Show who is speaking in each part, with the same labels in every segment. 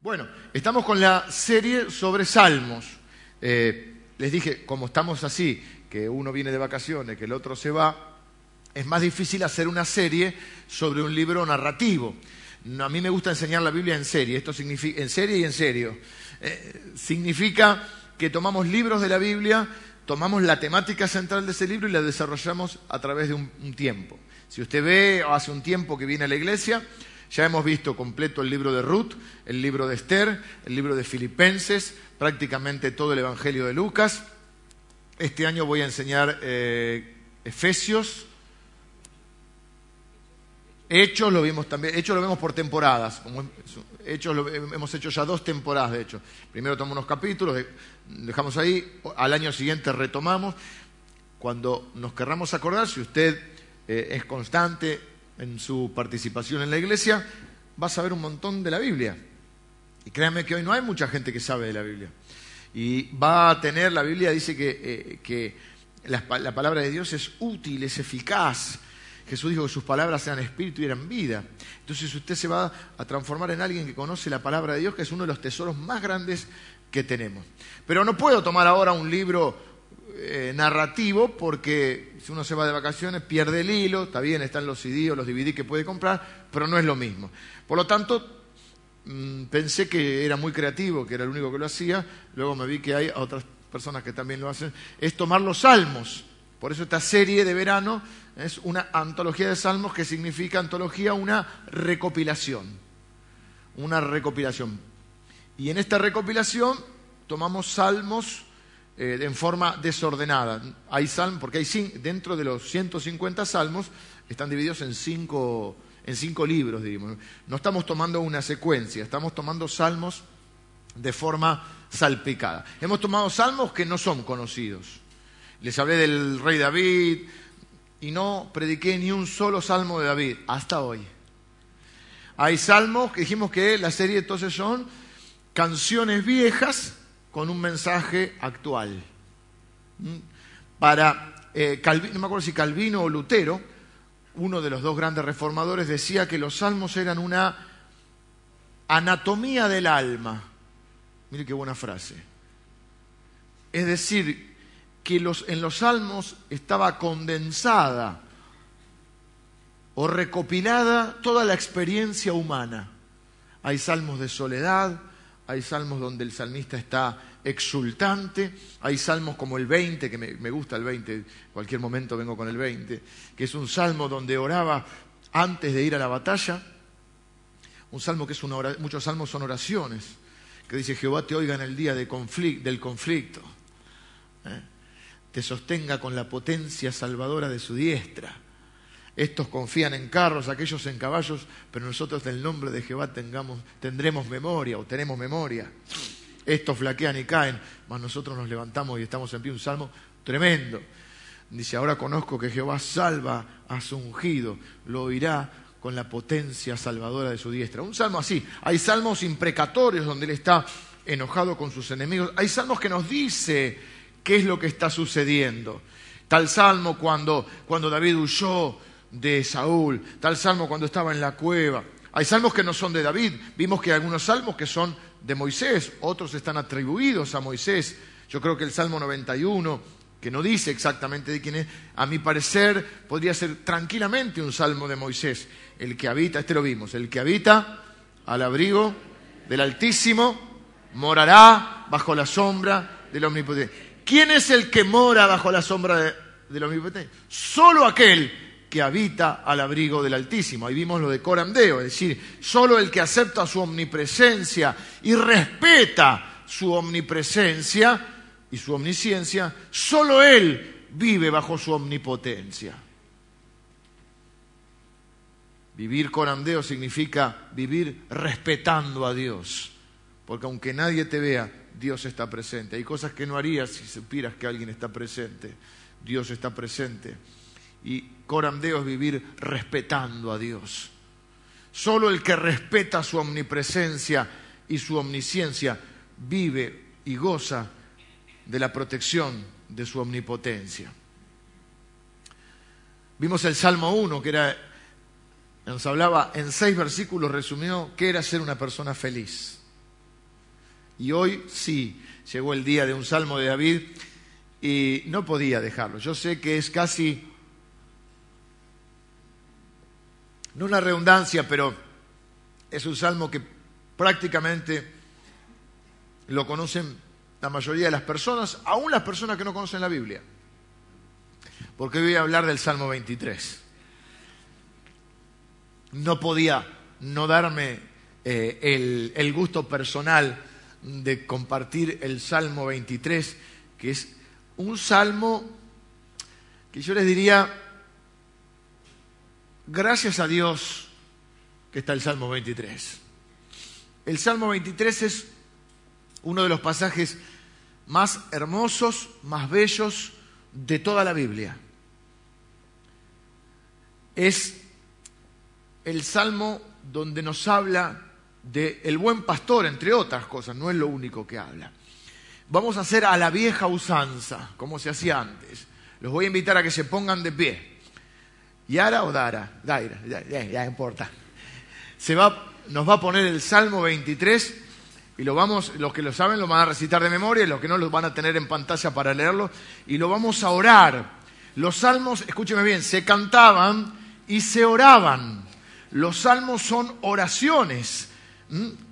Speaker 1: Bueno, estamos con la serie sobre salmos. Eh, les dije, como estamos así, que uno viene de vacaciones, que el otro se va, es más difícil hacer una serie sobre un libro narrativo. a mí me gusta enseñar la Biblia en serie, esto significa en serie y en serio. Eh, significa que tomamos libros de la Biblia, tomamos la temática central de ese libro y la desarrollamos a través de un tiempo. Si usted ve hace un tiempo que viene a la iglesia, ya hemos visto completo el libro de Ruth, el libro de Esther, el libro de Filipenses, prácticamente todo el Evangelio de Lucas. Este año voy a enseñar eh, Efesios. Hechos lo vimos también, Hechos lo vemos por temporadas. Hechos lo, hemos hecho ya dos temporadas, de hecho. Primero tomamos unos capítulos, dejamos ahí, al año siguiente retomamos. Cuando nos querramos acordar, si usted eh, es constante, en su participación en la iglesia, va a saber un montón de la Biblia. Y créanme que hoy no hay mucha gente que sabe de la Biblia. Y va a tener, la Biblia dice que, eh, la, palabra de Dios es útil, es eficaz. Jesús dijo que sus palabras eran espíritu y eran vida. Entonces usted se va a transformar en alguien que conoce la palabra de Dios, que es uno de los tesoros más grandes que tenemos. Pero no puedo tomar ahora un libro eh, narrativo porque si uno se va de vacaciones pierde el hilo, está bien, están los CD o los DVD que puede comprar, pero no es lo mismo. Por lo tanto, mm, pensé que era muy creativo, que era el único que lo hacía, luego me vi que hay otras personas que también lo hacen, es tomar los salmos. Por eso esta serie de verano es una antología de salmos que significa antología una recopilación. Una recopilación. Y en esta recopilación tomamos salmos eh, en forma desordenada. Hay salmos, porque hay dentro de los 150 salmos están divididos en cinco, en cinco libros, diríamos. No estamos tomando una secuencia, estamos tomando salmos de forma salpicada. Hemos tomado salmos que no son conocidos. Les hablé del rey David y no prediqué ni un solo salmo de David hasta hoy. Hay salmos que dijimos que la serie entonces son canciones viejas con un mensaje actual. ¿Mm? Para eh, Calvino, no me acuerdo si Calvino o Lutero, uno de los dos grandes reformadores, decía que los salmos eran una anatomía del alma. Mire qué buena frase. Es decir, que en los salmos estaba condensada o recopilada toda la experiencia humana. Hay salmos de soledad, hay salmos donde el salmista está exultante, hay salmos como el 20, que me, gusta el 20, en cualquier momento vengo con el 20, que es un salmo donde oraba antes de ir a la batalla, un salmo que es una oración, muchos salmos son oraciones, que dice Jehová te oiga en el día del conflicto, ¿eh? te sostenga con la potencia salvadora de su diestra estos confían en carros, aquellos en caballos, pero nosotros del nombre de Jehová tengamos, tendremos memoria o tenemos memoria. Estos flaquean y caen, mas nosotros nos levantamos y estamos en pie. Un salmo tremendo. Dice, ahora conozco que Jehová salva a su ungido, lo oirá con la potencia salvadora de su diestra. Un salmo así. Hay salmos imprecatorios donde él está enojado con sus enemigos. Hay salmos que nos dice qué es lo que está sucediendo. Tal salmo cuando, cuando David huyó de Saúl, tal salmo cuando estaba en la cueva. Hay salmos que no son de David, vimos que hay algunos salmos que son de Moisés, otros están atribuidos a Moisés. Yo creo que el Salmo 91, que no dice exactamente de quién es, a mi parecer podría ser tranquilamente un salmo de Moisés. El que habita, este lo vimos, el que habita al abrigo del Altísimo morará bajo la sombra del Omnipotente. ¿Quién es el que mora bajo la sombra del Omnipotente? Solo aquel que habita al abrigo del Altísimo. Ahí vimos lo de Corandeo, es decir, solo el que acepta su omnipresencia y respeta su omnipresencia y su omnisciencia, solo él vive bajo su omnipotencia. Vivir corandeo significa vivir respetando a Dios, porque aunque nadie te vea, Dios está presente. Hay cosas que no harías si supieras que alguien está presente. Dios está presente y corandeo es vivir respetando a Dios. Solo el que respeta su omnipresencia y su omnisciencia vive y goza de la protección de su omnipotencia. Vimos el Salmo 1, que era, nos hablaba en seis versículos, resumió qué era ser una persona feliz. Y hoy sí, llegó el día de un salmo de David y no podía dejarlo. Yo sé que es casi, no una redundancia, pero es un salmo que prácticamente lo conocen la mayoría de las personas, aún las personas que no conocen la Biblia. Porque voy a hablar del Salmo 23. No podía no darme eh, el, el gusto personal de compartir el Salmo 23, que es un salmo que yo les diría, gracias a Dios que está el Salmo 23. El Salmo 23 es uno de los pasajes más hermosos, más bellos de toda la Biblia. Es el salmo donde nos habla del el buen pastor, entre otras cosas, no es lo único que habla. Vamos a hacer a la vieja usanza, como se hacía antes. Los voy a invitar a que se pongan de pie. ¿Yara o Dara? Daira, ya, importa. Se va, nos va a poner el Salmo 23 y lo vamos, los que lo saben lo van a recitar de memoria y los que no lo van a tener en pantalla para leerlo y lo vamos a orar. Los salmos, escúcheme bien, se cantaban y se oraban. Los salmos son oraciones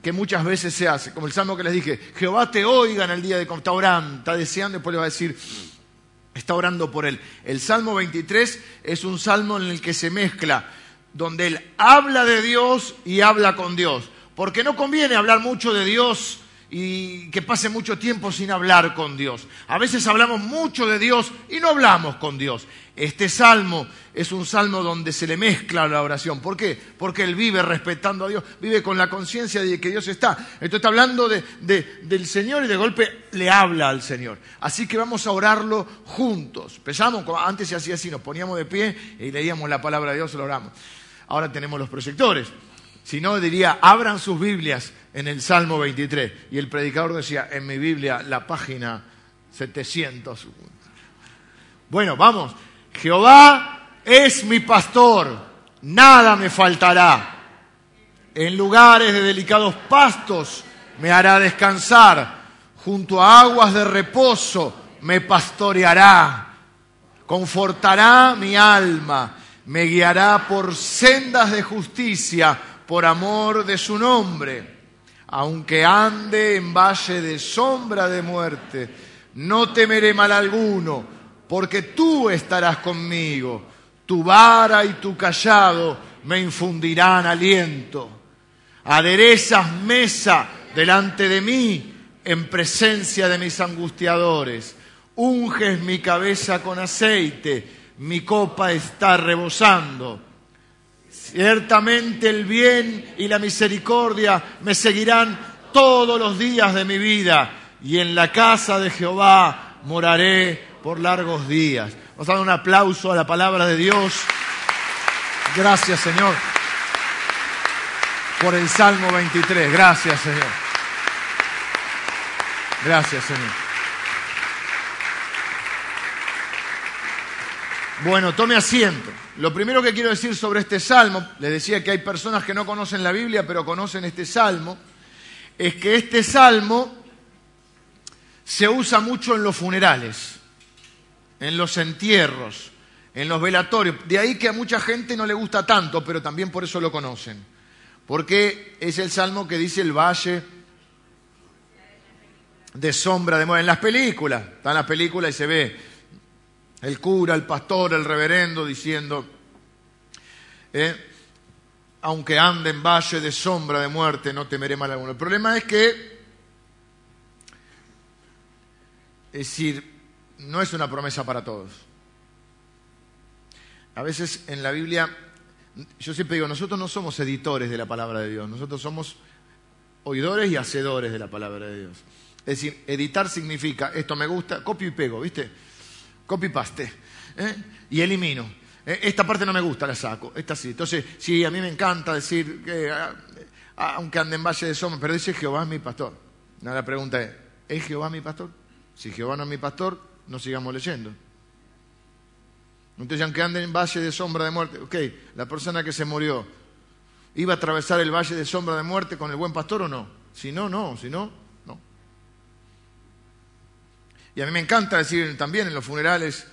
Speaker 1: que muchas veces se hacen, como el salmo que les dije, Jehová te oiga en el día de está orando, está deseando, después le va a decir, está orando por él. El salmo 23 es un salmo en el que se mezcla, donde él habla de Dios y habla con Dios porque no conviene hablar mucho de Dios y que pase mucho tiempo sin hablar con Dios. A veces hablamos mucho de Dios y no hablamos con Dios. Este salmo es un salmo donde se le mezcla la oración. ¿Por qué? Porque él vive respetando a Dios, vive con la conciencia de que Dios está. Entonces está hablando del Señor y de golpe le habla al Señor. Así que vamos a orarlo juntos. Empezamos, antes se hacía así, nos poníamos de pie y leíamos la palabra de Dios y lo oramos. Ahora tenemos los proyectores. Si no, diría, abran sus Biblias en el Salmo 23. Y el predicador decía, en mi Biblia, la página 700. Bueno, vamos. Jehová es mi pastor, nada me faltará. En lugares de delicados pastos me hará descansar. Junto a aguas de reposo me pastoreará. Confortará mi alma. Me guiará por sendas de justicia por amor de su nombre. Aunque ande en valle de sombra de muerte, no temeré mal alguno, porque tú estarás conmigo. Tu vara y tu callado me infundirán aliento. Aderezas mesa delante de mí en presencia de mis angustiadores. Unges mi cabeza con aceite, mi copa está rebosando. Ciertamente el bien y la misericordia me seguirán todos los días de mi vida y en la casa de Jehová moraré por largos días. A dar un aplauso a la palabra de Dios. Gracias Señor por el Salmo 23. Gracias Señor. Gracias Señor. Bueno, tome asiento. Lo primero que quiero decir sobre este salmo, les decía que hay personas que no conocen la Biblia, pero conocen este salmo, es que este salmo se usa mucho en los funerales, en los entierros, en los velatorios. De ahí que a mucha gente no le gusta tanto, pero también por eso lo conocen. Porque es el salmo que dice el valle de sombra de muerte. En las películas, está en las películas y se ve el cura, el pastor, el reverendo diciendo, eh, aunque ande en valle de sombra de muerte, no temeré mal alguno. El problema es que, es decir, no es una promesa para todos. A veces en la Biblia, yo siempre digo, nosotros no somos editores de la palabra de Dios, nosotros somos oidores y hacedores de la palabra de Dios. Es decir, editar significa, esto me gusta, copio y pego, ¿viste? Copy paste, ¿eh? y elimino. Eh, esta parte no me gusta, la saco, esta sí. Entonces, sí, a mí me encanta decir que, aunque ande en valle de sombra, pero dice Jehová es mi pastor. la pregunta es, ¿es Jehová mi pastor? Si Jehová no es mi pastor, no sigamos leyendo. Entonces, aunque ande en valle de sombra de muerte, ok, la persona que se murió, ¿iba a atravesar el valle de sombra de muerte con el buen pastor o no? Si no, no, si no. Y a mí me encanta decir también en los funerales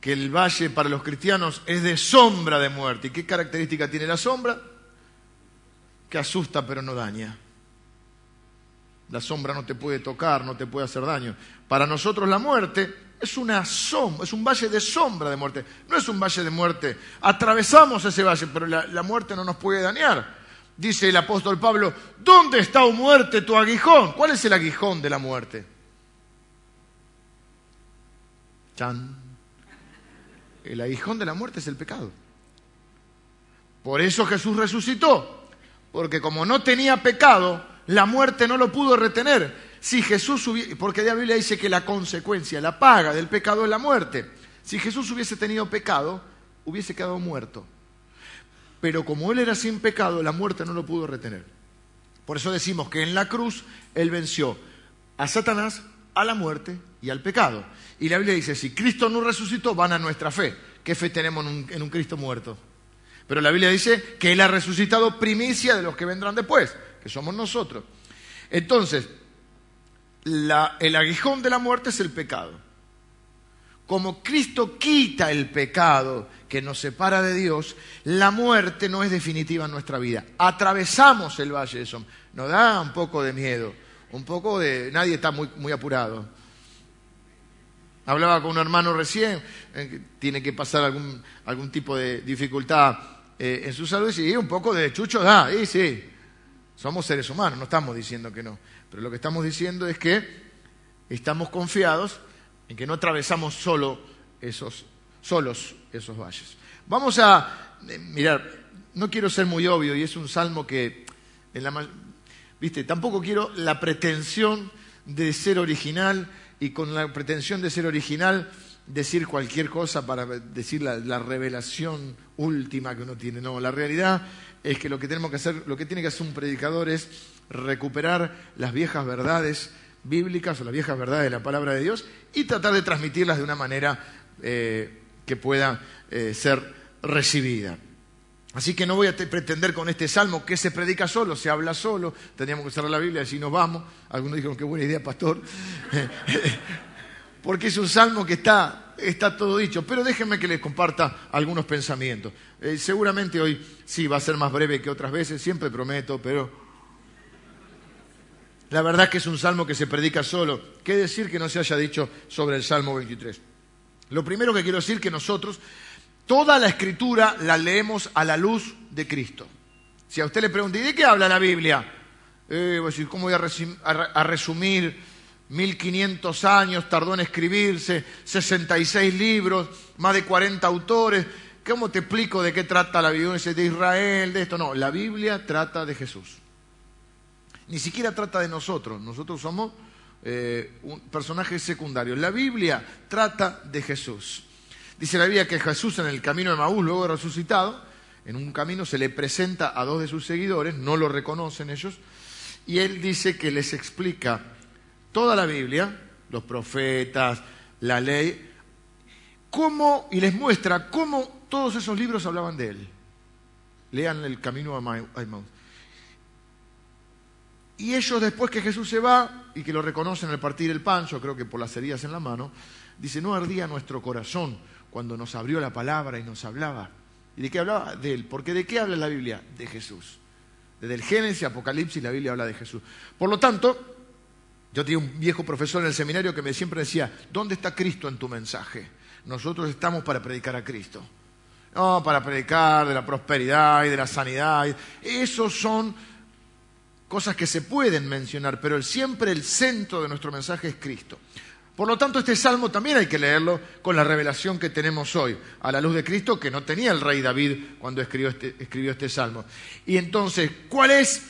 Speaker 1: que el valle para los cristianos es de sombra de muerte. ¿Y qué característica tiene la sombra? Que asusta pero no daña. La sombra no te puede tocar, no te puede hacer daño. Para nosotros la muerte es una sombra, es un valle de sombra de muerte. No es un valle de muerte. Atravesamos ese valle, pero la, la muerte no nos puede dañar. Dice el apóstol Pablo, ¿dónde está, oh muerte, tu aguijón? ¿Cuál es el aguijón de la muerte? El aguijón de la muerte es el pecado. Por eso Jesús resucitó, porque como no tenía pecado, la muerte no lo pudo retener. Si Jesús hubiese, porque la Biblia dice que la consecuencia, la paga del pecado es la muerte. Si Jesús hubiese tenido pecado, hubiese quedado muerto. Pero como Él era sin pecado, la muerte no lo pudo retener. Por eso decimos que en la cruz Él venció a Satanás, a la muerte y al pecado. Y la Biblia dice, si Cristo no resucitó, van a nuestra fe. ¿Qué fe tenemos en un, Cristo muerto? Pero la Biblia dice que Él ha resucitado primicia de los que vendrán después, que somos nosotros. Entonces, el aguijón de la muerte es el pecado. Como Cristo quita el pecado que nos separa de Dios, la muerte no es definitiva en nuestra vida. Atravesamos el valle de sombra. Nos da un poco de miedo, un poco de... Nadie está muy apurado. Hablaba con un hermano recién, eh, que tiene que pasar algún, algún tipo de dificultad eh, en su salud, y un poco de chucho da, y sí, somos seres humanos, no estamos diciendo que no, pero lo que estamos diciendo es que estamos confiados en que no atravesamos solo esos, solos esos valles. Vamos a eh, mirar, no quiero ser muy obvio, y es un salmo que, viste, tampoco quiero la pretensión de ser original, y con la pretensión de ser original decir cualquier cosa para decir la, revelación última que uno tiene. No, la realidad es que lo que tenemos que hacer, lo que tiene que hacer un predicador es recuperar las viejas verdades bíblicas o las viejas verdades de la palabra de Dios y tratar de transmitirlas de una manera eh, que pueda eh, ser recibida. Así que no voy a pretender con este salmo que se predica solo, se habla solo, tendríamos que cerrar la Biblia y así nos vamos. Algunos dijeron, qué buena idea, pastor. Porque es un salmo que está, está todo dicho. Pero déjenme que les comparta algunos pensamientos. Eh, seguramente hoy sí va a ser más breve que otras veces, siempre prometo, pero la verdad que es un salmo que se predica solo. ¿Qué decir que no se haya dicho sobre el Salmo 23? Lo primero que quiero decir que nosotros Toda la escritura la leemos a la luz de Cristo. Si a usted le pregunta, ¿y de qué habla la Biblia? Eh, ¿Cómo voy a, resumir 1500 años, tardó en escribirse, 66 libros, más de 40 autores? ¿Cómo te explico de qué trata la Biblia de Israel, de esto? No, la Biblia trata de Jesús. Ni siquiera trata de nosotros, nosotros somos eh, un personaje secundario. La Biblia trata de Jesús. Dice la Biblia que Jesús en el camino de Maús, luego resucitado, en un camino se le presenta a dos de sus seguidores, no lo reconocen ellos, y él dice que les explica toda la Biblia, los profetas, la ley, cómo, y les muestra cómo todos esos libros hablaban de él. Lean el camino a Maús. Y ellos después que Jesús se va y que lo reconocen al partir el pan, yo creo que por las heridas en la mano, dice, no ardía nuestro corazón cuando nos abrió la palabra y nos hablaba. ¿Y de qué hablaba? De él. Porque ¿de qué habla la Biblia? De Jesús. Desde el Génesis, Apocalipsis, la Biblia habla de Jesús. Por lo tanto, yo tenía un viejo profesor en el seminario que me siempre decía, ¿dónde está Cristo en tu mensaje? Nosotros estamos para predicar a Cristo. No, para predicar de la prosperidad y de la sanidad. Esos son cosas que se pueden mencionar, pero siempre el centro de nuestro mensaje es Cristo. Por lo tanto, este salmo también hay que leerlo con la revelación que tenemos hoy, a la luz de Cristo, que no tenía el rey David cuando escribió este, escribió este salmo. Y entonces, ¿cuál es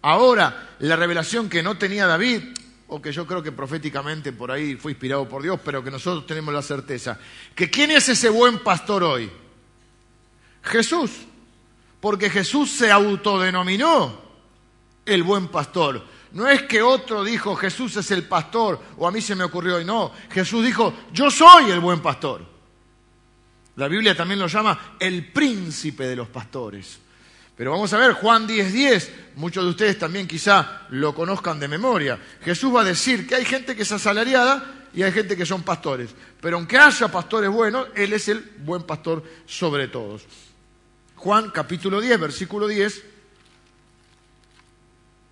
Speaker 1: ahora la revelación que no tenía David? O que yo creo que proféticamente por ahí fue inspirado por Dios, pero que nosotros tenemos la certeza. Que ¿quién es ese buen pastor hoy? Jesús. Porque Jesús se autodenominó el buen pastor. No es que otro dijo, Jesús es el pastor, o a mí se me ocurrió hoy. No, Jesús dijo, yo soy el buen pastor. La Biblia también lo llama el príncipe de los pastores. Pero vamos a ver, Juan 10:10, 10, muchos de ustedes también quizá lo conozcan de memoria. Jesús va a decir que hay gente que es asalariada y hay gente que son pastores. Pero aunque haya pastores buenos, Él es el buen pastor sobre todos. Juan capítulo 10, versículo 10.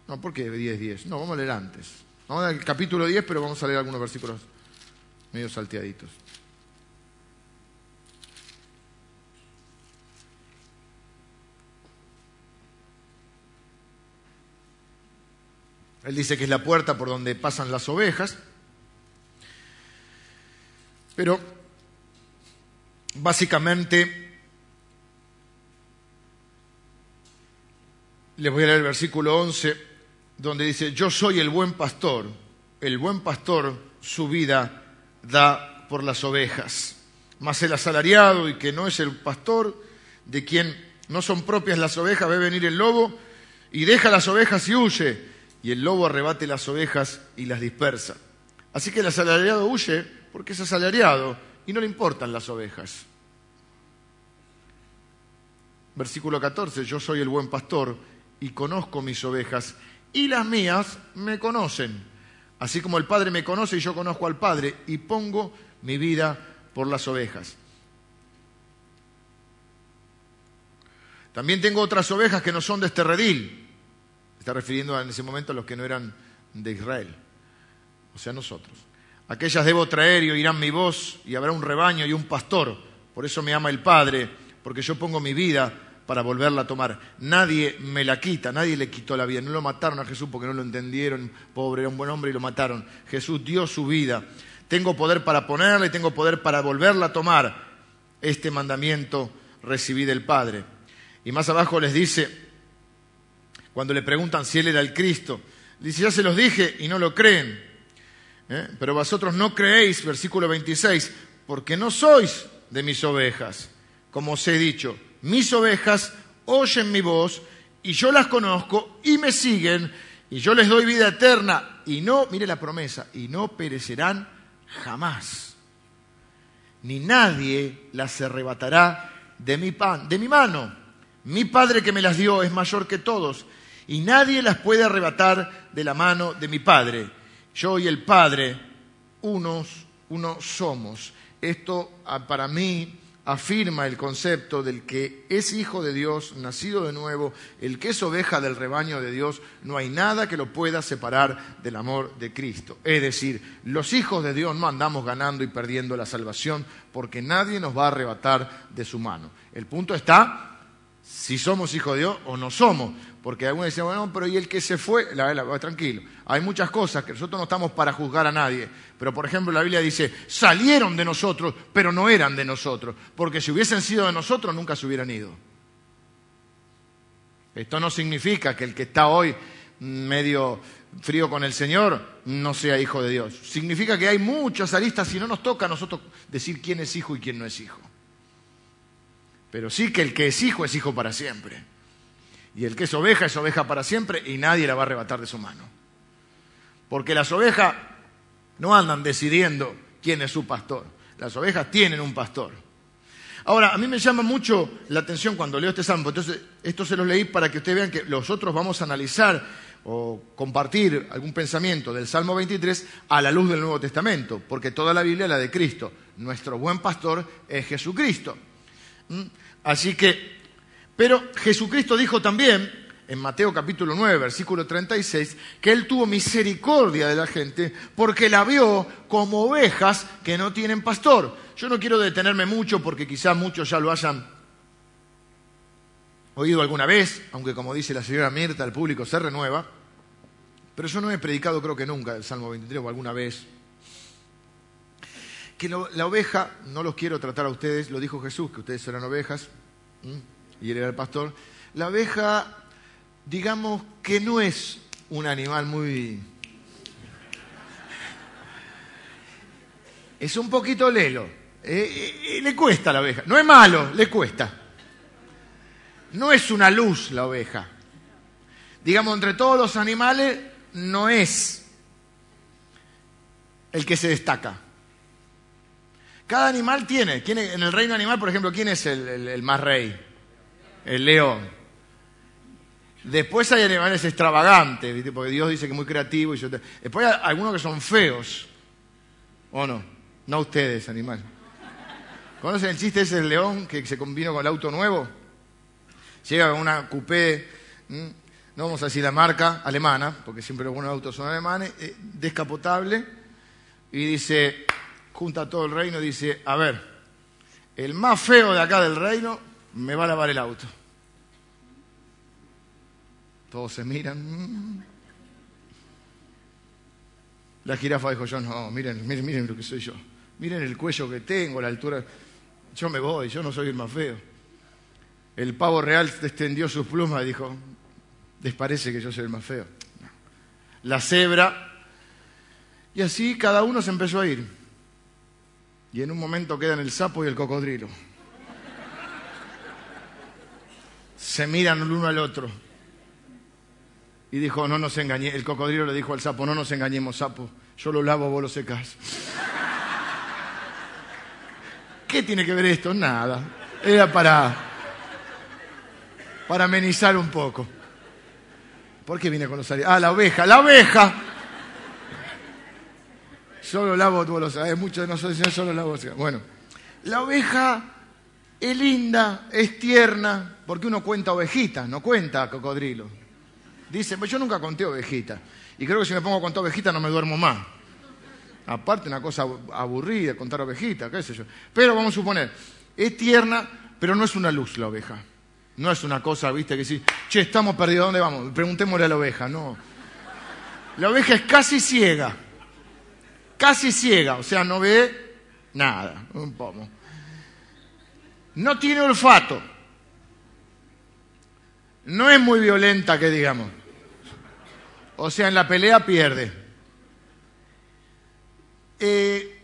Speaker 1: No, ¿por qué 10, 10? No, vamos a leer antes. Vamos al capítulo 10, pero vamos a leer algunos versículos medio salteaditos. Él dice que es la puerta por donde pasan las ovejas. Pero básicamente les voy a leer el versículo 11 donde dice, yo soy el buen pastor, el buen pastor su vida da por las ovejas, mas el asalariado y que no es el pastor, de quien no son propias las ovejas, ve venir el lobo y deja las ovejas y huye y el lobo arrebate las ovejas y las dispersa. Así que el asalariado huye porque es asalariado y no le importan las ovejas. Versículo 14, yo soy el buen pastor y conozco mis ovejas y las mías me conocen. Así como el Padre me conoce y yo conozco al Padre y pongo mi vida por las ovejas. También tengo otras ovejas que no son de este redil está refiriendo en ese momento a los que no eran de Israel, o sea, nosotros. Aquellas debo traer y oirán mi voz y habrá un rebaño y un pastor. Por eso me ama el Padre, porque yo pongo mi vida para volverla a tomar. Nadie me la quita, nadie le quitó la vida. No lo mataron a Jesús porque no lo entendieron, pobre, era un buen hombre y lo mataron. Jesús dio su vida. Tengo poder para ponerla y tengo poder para volverla a tomar. Este mandamiento recibí del Padre. Y más abajo les dice, cuando le preguntan si él era el Cristo. Dice, ya se los dije y no lo creen. ¿Eh? Pero vosotros no creéis, versículo 26, porque no sois de mis ovejas. Como os he dicho, mis ovejas oyen mi voz y yo las conozco y me siguen y yo les doy vida eterna y no, mire la promesa, y no perecerán jamás. Ni nadie las arrebatará de mi pan, de mi mano. Mi Padre que me las dio es mayor que todos y nadie las puede arrebatar de la mano de mi Padre. Yo y el Padre, unos, unos somos. Esto ah, para mí afirma el concepto del que es hijo de Dios, nacido de nuevo, el que es oveja del rebaño de Dios, no hay nada que lo pueda separar del amor de Cristo. Es decir, los hijos de Dios no andamos ganando y perdiendo la salvación porque nadie nos va a arrebatar de su mano. El punto está si somos hijos de Dios o no somos. Porque algunos dicen, bueno, pero ¿y el que se fue? La, la, tranquilo. Hay muchas cosas que nosotros no estamos para juzgar a nadie. Pero, por ejemplo, la Biblia dice, salieron de nosotros, pero no eran de nosotros. Porque si hubiesen sido de nosotros, nunca se hubieran ido. Esto no significa que el que está hoy medio frío con el Señor no sea hijo de Dios. Significa que hay muchas aristas y no nos toca a nosotros decir quién es hijo y quién no es hijo. Pero sí que el que es hijo es hijo para siempre. Y el que es oveja es oveja para siempre y nadie la va a arrebatar de su mano. Porque las ovejas no andan decidiendo quién es su pastor. Las ovejas tienen un pastor. Ahora, a mí me llama mucho la atención cuando leo este salmo. Entonces, esto se lo leí para que ustedes vean que nosotros vamos a analizar o compartir algún pensamiento del Salmo 23 a la luz del Nuevo Testamento, porque toda la Biblia es la de Cristo. Nuestro buen pastor es Jesucristo. ¿Mm? Así que, pero Jesucristo dijo también, en Mateo capítulo 9, versículo 36, que Él tuvo misericordia de la gente porque la vio como ovejas que no tienen pastor. Yo no quiero detenerme mucho porque quizás muchos ya lo hayan oído alguna vez, aunque como dice la señora Mirta, el público se renueva. Pero yo no he predicado creo que nunca el Salmo 23 o alguna vez que la oveja, no los quiero tratar a ustedes, lo dijo Jesús, que ustedes eran ovejas, y él era el pastor, la oveja, digamos que no es un animal muy... Es un poquito lelo, eh, eh, le cuesta la oveja, no es malo, le cuesta. No es una luz la oveja. Digamos, entre todos los animales, no es el que se destaca. Cada animal tiene, en el reino animal, por ejemplo, ¿quién es el, más rey? El león. Después hay animales extravagantes, porque Dios dice que es muy creativo. Y Después hay algunos que son feos. ¿O no? No ustedes, animal. ¿Conocen el chiste ese del león que se combinó con el auto nuevo? Llega una coupé, no vamos a decir la marca, alemana, porque siempre los buenos autos son alemanes, eh, descapotable, y dice, junta todo el reino, dice, a ver, el más feo de acá del reino me va a lavar el auto. Todos se miran. La jirafa dijo yo, no, miren, miren, miren lo que soy yo. Miren el cuello que tengo, la altura. Yo me voy, yo no soy el más feo. El pavo real extendió sus plumas y dijo, les parece que yo soy el más feo. La cebra. Y así cada uno se empezó a ir. Y en un momento quedan el sapo y el cocodrilo. Se miran el uno al otro. Y dijo, no nos engañemos. El cocodrilo le dijo al sapo, no nos engañemos, sapo. Yo lo lavo, vos lo secás. ¿Qué tiene que ver esto? Nada. Era para, para amenizar un poco. ¿Por qué vine con los Ah, la oveja, la oveja. Solo lavo, vos lo sabés. Muchos de nosotros dicen, solo lavo. Bueno, la oveja es linda, es tierna, porque uno cuenta ovejitas, no cuenta cocodrilo. Dice, pues yo nunca conté ovejita. Y creo que si me pongo a contar ovejita no me duermo más. Aparte, una cosa aburrida, contar ovejita, qué sé yo. Pero vamos a suponer, es tierna, pero no es una luz la oveja. No es una cosa, viste, que si, che, estamos perdidos, ¿dónde vamos? Preguntémosle a la oveja, no. La oveja es casi ciega. Casi ciega, o sea, no ve nada, un poco. No tiene olfato. No es muy violenta, que digamos. O sea, en la pelea pierde. Eh,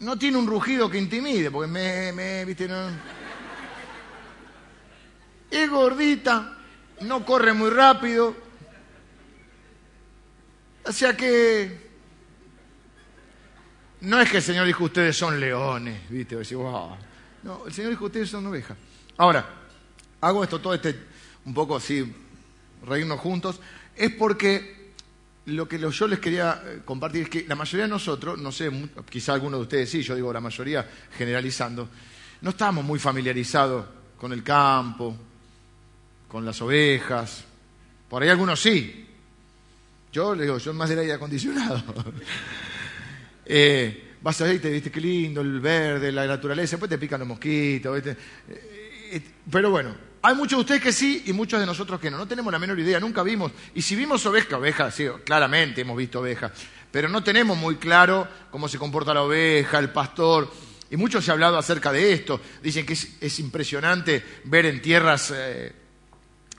Speaker 1: no tiene un rugido que intimide, porque me, me viste, no. Es gordita, no corre muy rápido. O sea que no es que el Señor dijo ustedes son leones, ¿viste? No, el Señor dijo ustedes son ovejas. Ahora, hago esto, todo este, un poco así, reírnos juntos, es porque lo que yo les quería eh, compartir es que la mayoría de nosotros, no sé, quizá algunos de ustedes sí, yo digo la mayoría generalizando, no estamos muy familiarizados con el campo, con las ovejas. Por ahí algunos sí. Yo le digo, yo más del aire acondicionado. eh, vas a ver y te viste qué lindo, el verde, la naturaleza, después te pican los mosquitos. Eh, eh, pero bueno, hay muchos de ustedes que sí y muchos de nosotros que no. No tenemos la menor idea, nunca vimos. Y si vimos oveja, oveja, sí, claramente hemos visto oveja. Pero no tenemos muy claro cómo se comporta la oveja, el pastor. Y mucho se ha hablado acerca de esto. Dicen que es, impresionante ver en tierras eh,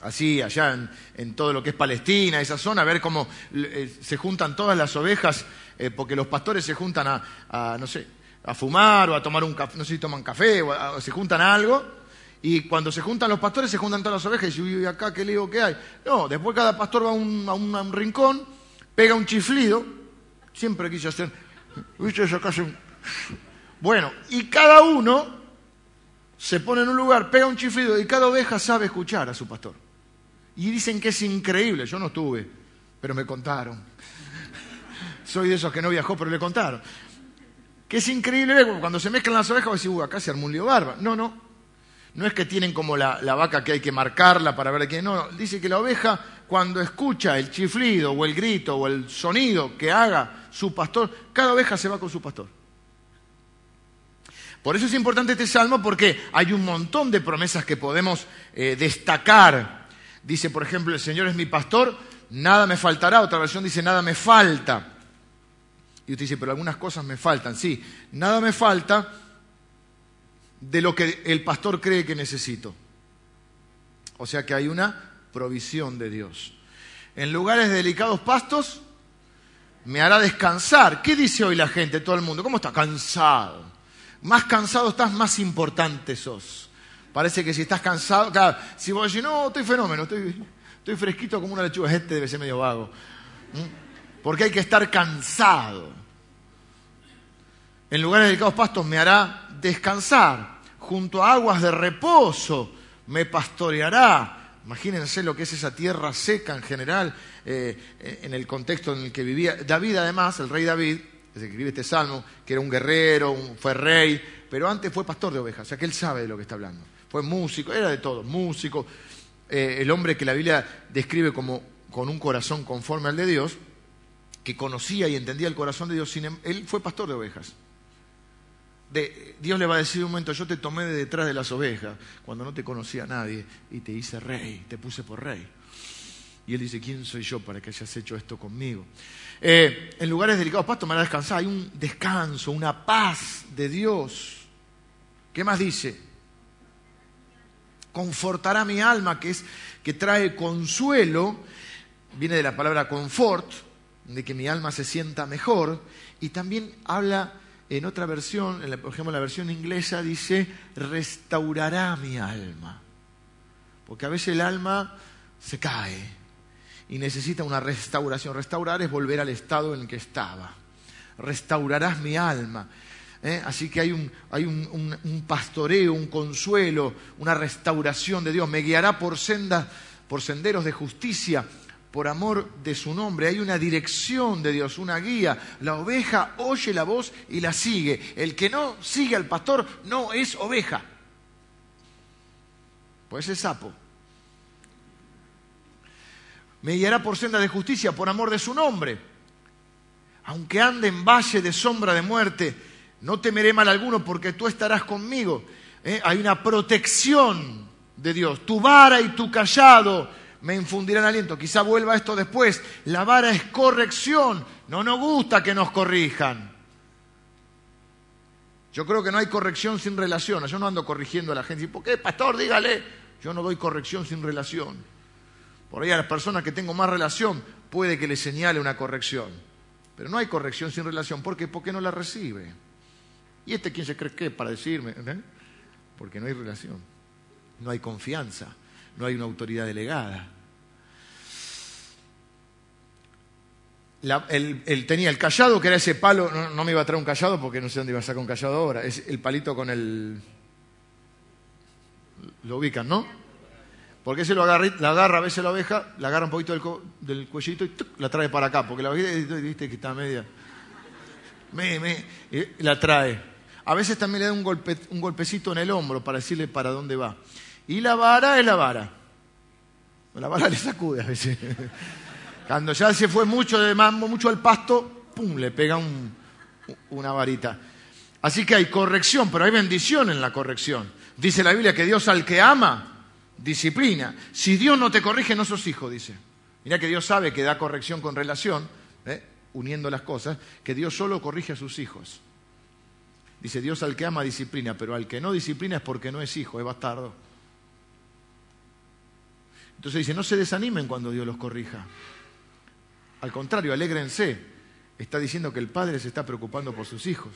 Speaker 1: así, allá en, todo lo que es Palestina, esa zona, ver cómo eh, se juntan todas las ovejas, eh, porque los pastores se juntan a, no sé, a fumar o a tomar un café, no sé si toman café o se juntan a algo y cuando se juntan los pastores, se juntan todas las ovejas y dicen, acá qué lío que hay. No, después cada pastor va a un, rincón, pega un chiflido, siempre quise hacer, ¿viste? Eso Bueno, y cada uno se pone en un lugar, pega un chiflido y cada oveja sabe escuchar a su pastor. Y dicen que es increíble, yo no estuve, pero me contaron. Soy de esos que no viajó, pero le contaron. Que es increíble cuando se mezclan las ovejas, decís, uh, acá se armó un lío barba. No, no, no es que tienen como la, vaca que hay que marcarla para ver quién. No, dice que la oveja cuando escucha el chiflido o el grito o el sonido que haga su pastor, cada oveja se va con su pastor. Por eso es importante este salmo porque hay un montón de promesas que podemos eh, destacar. Dice, por ejemplo, el Señor es mi pastor, nada me faltará. Otra versión dice, nada me falta. Y usted dice, pero algunas cosas me faltan. Sí, nada me falta de lo que el pastor cree que necesito. O sea que hay una provisión de Dios. En lugares de delicados pastos me hará descansar. ¿Qué dice hoy la gente, todo el mundo? ¿Cómo está? Cansado. Más cansado estás, más importante sos. Parece que si estás cansado, si vos decís, no, estoy fenómeno, estoy, estoy fresquito como una lechuga, este debe ser medio vago. Porque hay que estar cansado. En lugares de delicados pastos me hará descansar. Junto a aguas de reposo me pastoreará. Imagínense lo que es esa tierra seca en general, eh, en el contexto en el que vivía. David, además, el rey David, que escribe este salmo, que era un guerrero, fue rey, pero antes fue pastor de ovejas, o sea que él sabe de lo que está hablando. Fue músico, era de todo, músico, eh, el hombre que la Biblia describe como con un corazón conforme al de Dios, que conocía y entendía el corazón de Dios, em, él fue pastor de ovejas. Dios le va a decir un momento, yo te tomé de detrás de las ovejas, cuando no te conocía nadie, y te hice rey, te puse por rey. Y él dice, ¿quién soy yo para que hayas hecho esto conmigo? Eh, en lugares delicados, pasto, me a descansar. Hay un descanso, una paz de Dios. ¿Qué más dice? Confortará mi alma, que es que trae consuelo. Viene de la palabra confort, de que mi alma se sienta mejor. Y también habla en otra versión, por ejemplo, la versión inglesa dice, restaurará mi alma. Porque a veces el alma se cae y necesita una restauración. Restaurar es volver al estado en el que estaba. Restaurarás mi alma. ¿eh? Así que hay, un, hay un, pastoreo, un consuelo, una restauración de Dios. Me guiará por sendas, por senderos de justicia por amor de su nombre. Hay una dirección de Dios, una guía. La oveja oye la voz y la sigue. El que no sigue al pastor no es oveja. Pues es sapo. Me guiará por senda de justicia por amor de su nombre. Aunque ande en valle de sombra de muerte, no temeré mal alguno porque tú estarás conmigo. ¿Eh? Hay una protección de Dios. Tu vara y tu callado me infundirán aliento. Quizá vuelva esto después. La vara es corrección. No nos gusta que nos corrijan. Yo creo que no hay corrección sin relación. Yo no ando corrigiendo a la gente. ¿Por qué, pastor? Dígale. Yo no doy corrección sin relación. Por ahí a las personas que tengo más relación puede que le señale una corrección. Pero no hay corrección sin relación. ¿Por qué? Porque no la recibe. ¿Y este quién se cree que para decirme? ¿Eh? Porque no hay relación. No hay confianza. No hay una autoridad delegada. Él, tenía el callado, que era ese palo, no, me iba a traer un callado porque no sé dónde iba a sacar un callado ahora, es el palito con el... Lo ubican, ¿no? Porque ese lo agarra, la agarra a veces la oveja, la agarra un poquito del, del cuellito y la trae para acá, porque la oveja, viste que está media... Me, me, la trae. A veces también le da un, golpe, un golpecito en el hombro para decirle para dónde va. Y la vara es la vara. La vara le sacude a veces. Cuando ya se fue mucho de mambo, mucho al pasto, ¡pum! le pega una varita. Así que hay corrección, pero hay bendición en la corrección. Dice la Biblia que Dios al que ama, disciplina. Si Dios no te corrige, no sos hijo, dice. Mira que Dios sabe que da corrección con relación, ¿eh? uniendo las cosas, que Dios solo corrige a sus hijos. Dice Dios al que ama disciplina, pero al que no disciplina es porque no es hijo, es bastardo. Entonces dice, no se desanimen cuando Dios los corrija. Al contrario, alégrense. Está diciendo que el Padre se está preocupando por sus hijos.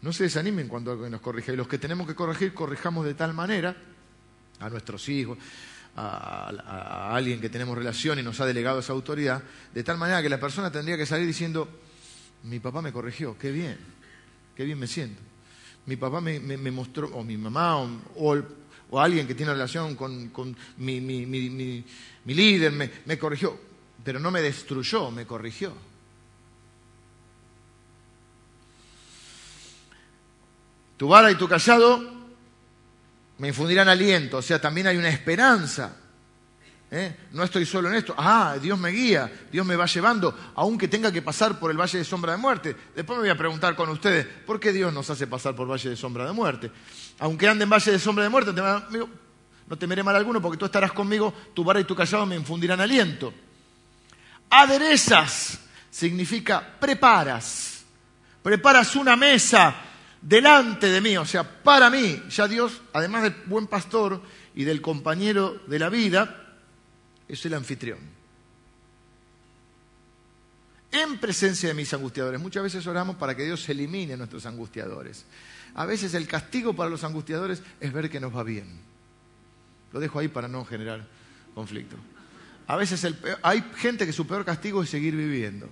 Speaker 1: No se desanimen cuando nos corrige. Y los que tenemos que corregir, corrijamos de tal manera a nuestros hijos, a, alguien que tenemos relación y nos ha delegado esa autoridad, de tal manera que la persona tendría que salir diciendo, mi papá me corrigió, qué bien, qué bien me siento. Mi papá me, mostró, o mi mamá, o, alguien que tiene relación con, mi, mi, líder me corrigió pero no me destruyó, me corrigió. Tu vara y tu callado me infundirán aliento, o sea, también hay una esperanza. ¿eh? No estoy solo en esto. Ah, Dios me guía, Dios me va llevando, aunque tenga que pasar por el valle de sombra de muerte. Después me voy a preguntar con ustedes, ¿por qué Dios nos hace pasar por valle de sombra de muerte? Aunque ande en valle de sombra de muerte, no temeré mal alguno porque tú estarás conmigo, tu vara y tu callado me infundirán aliento. Aderezas significa preparas. Preparas una mesa delante de mí, o sea, para mí. Ya Dios, además del buen pastor y del compañero de la vida, es el anfitrión. En presencia de mis angustiadores. Muchas veces oramos para que Dios elimine nuestros angustiadores. A veces el castigo para los angustiadores es ver que nos va bien. Lo dejo ahí para no generar conflicto. A veces hay gente que su peor castigo es seguir viviendo.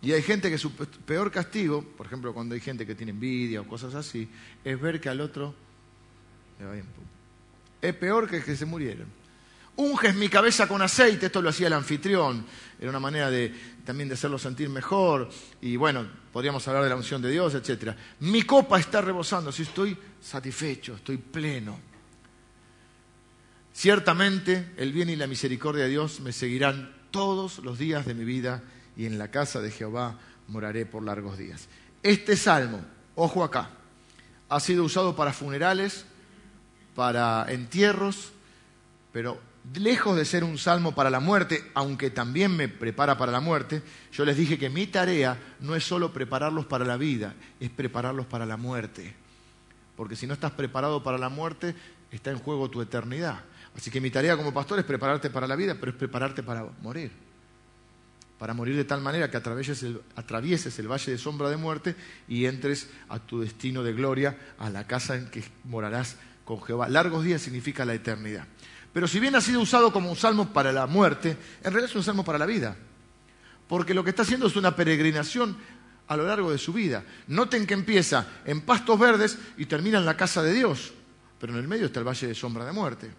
Speaker 1: Y hay gente que su peor castigo, por ejemplo, cuando hay gente que tiene envidia o cosas así, es ver que al otro le va bien. Es peor que que se murieron. Unges mi cabeza con aceite, esto lo hacía el anfitrión, era una manera de, también de hacerlo sentir mejor, y bueno, podríamos hablar de la unción de Dios, etc. Mi copa está rebosando, si estoy satisfecho, estoy pleno. Ciertamente el bien y la misericordia de Dios me seguirán todos los días de mi vida, y en la casa de Jehová moraré por largos días. Este salmo, ojo acá, ha sido usado para funerales, para entierros, pero lejos de ser un salmo para la muerte, aunque también me prepara para la muerte, yo les dije que mi tarea no es solo prepararlos para la vida, es prepararlos para la muerte. Porque si no estás preparado para la muerte, está en juego tu eternidad. Así que mi tarea como pastor es prepararte para la vida, pero es prepararte para morir. Para morir de tal manera que atravieses el, el valle de sombra de muerte y entres a tu destino de gloria, a la casa en que morarás con Jehová. Largos días significa la eternidad. Pero si bien ha sido usado como un salmo para la muerte, en realidad es un salmo para la vida. Porque lo que está haciendo es una peregrinación a lo largo de su vida. Noten que empieza en pastos verdes y termina en la casa de Dios, pero en el medio está el valle de sombra de muerte.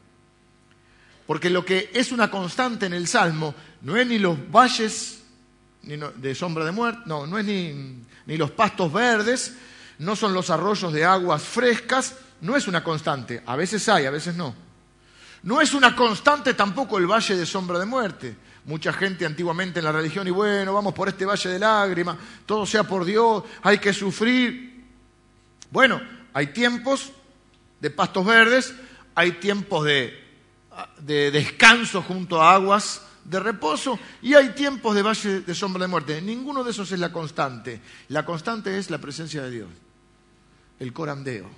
Speaker 1: Porque lo que es una constante en el Salmo no es ni los valles de sombra de muerte, no, no es ni, ni los pastos verdes, no son los arroyos de aguas frescas, no es una constante. A veces hay, a veces no. No es una constante tampoco el valle de sombra de muerte. Mucha gente antiguamente en la religión, y bueno, vamos por este valle de lágrimas, todo sea por Dios, hay que sufrir. Bueno, hay tiempos de pastos verdes, hay tiempos de, de descanso junto a aguas de reposo y hay tiempos de valle de sombra de muerte. Ninguno de esos es la constante. La constante es la presencia de Dios, el corandeo.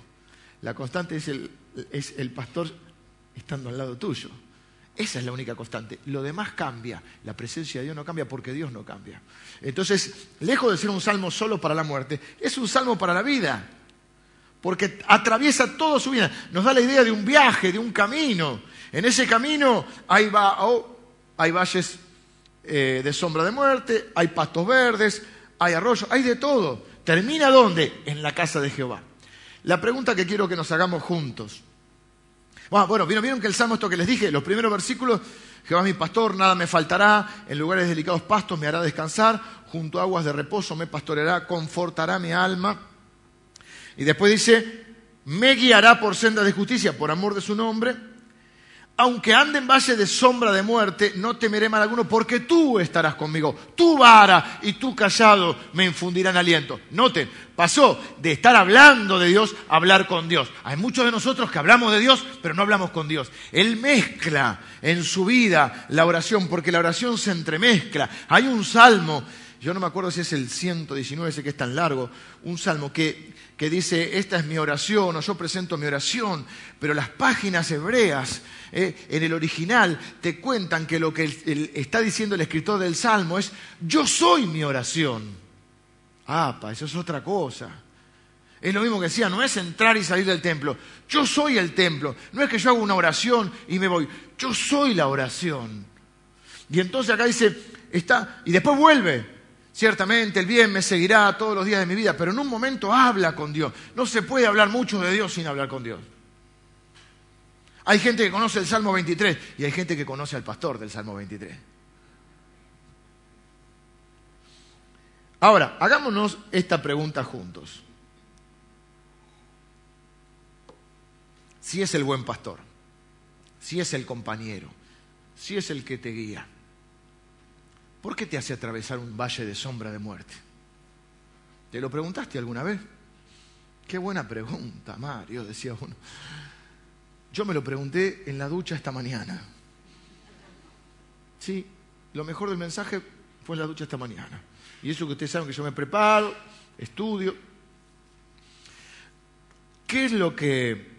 Speaker 1: La constante es el, es el pastor estando al lado tuyo. Esa es la única constante. Lo demás cambia. La presencia de Dios no cambia porque Dios no cambia. Entonces, lejos de ser un salmo solo para la muerte, es un salmo para la vida. Porque atraviesa toda su vida. Nos da la idea de un viaje, de un camino. En ese camino hay, oh, valles eh, de sombra de muerte, hay pastos verdes, hay arroyos, hay de todo. ¿Termina dónde? En la casa de Jehová. La pregunta que quiero que nos hagamos juntos Ah, bueno, ¿vieron, que el salmo, esto que les dije, los primeros versículos, Jehová es mi pastor, nada me faltará, en lugares delicados pastos me hará descansar, junto a aguas de reposo me pastoreará, confortará mi alma. Y después dice, me guiará por sendas de justicia, por amor de su nombre aunque ande en valle de sombra de muerte, no temeré mal alguno, porque tú estarás conmigo. Tu vara y tu callado me infundirán aliento. Noten, pasó de estar hablando de Dios a hablar con Dios. Hay muchos de nosotros que hablamos de Dios, pero no hablamos con Dios. Él mezcla en su vida la oración, porque la oración se entremezcla. Hay un salmo, yo no me acuerdo si es el 119, ese que es tan largo, un salmo que que dice, esta es mi oración o yo presento mi oración, pero las páginas hebreas eh, en el original te cuentan que lo que está diciendo el escritor del Salmo es, yo soy mi oración. Ah, pa, eso es otra cosa. Es lo mismo que decía, no es entrar y salir del templo. Yo soy el templo. No es que yo hago una oración y me voy. Yo soy la oración. Y entonces acá dice, está, y después vuelve. Ciertamente el bien me seguirá todos los días de mi vida, pero en un momento habla con Dios. No se puede hablar mucho de Dios sin hablar con Dios. Hay gente que conoce el Salmo 23 y hay gente que conoce al pastor del Salmo 23. Ahora, hagámonos esta pregunta juntos. Si es el buen pastor, si es el compañero, si es el que te guía, ¿Por qué te hace atravesar un valle de sombra de muerte? ¿Te lo preguntaste alguna vez? Qué buena pregunta, Mario, decía uno. Yo me lo pregunté en la ducha esta mañana. Sí, lo mejor del mensaje fue en la ducha esta mañana. Y eso que ustedes saben que yo me preparo, estudio. ¿Qué es lo que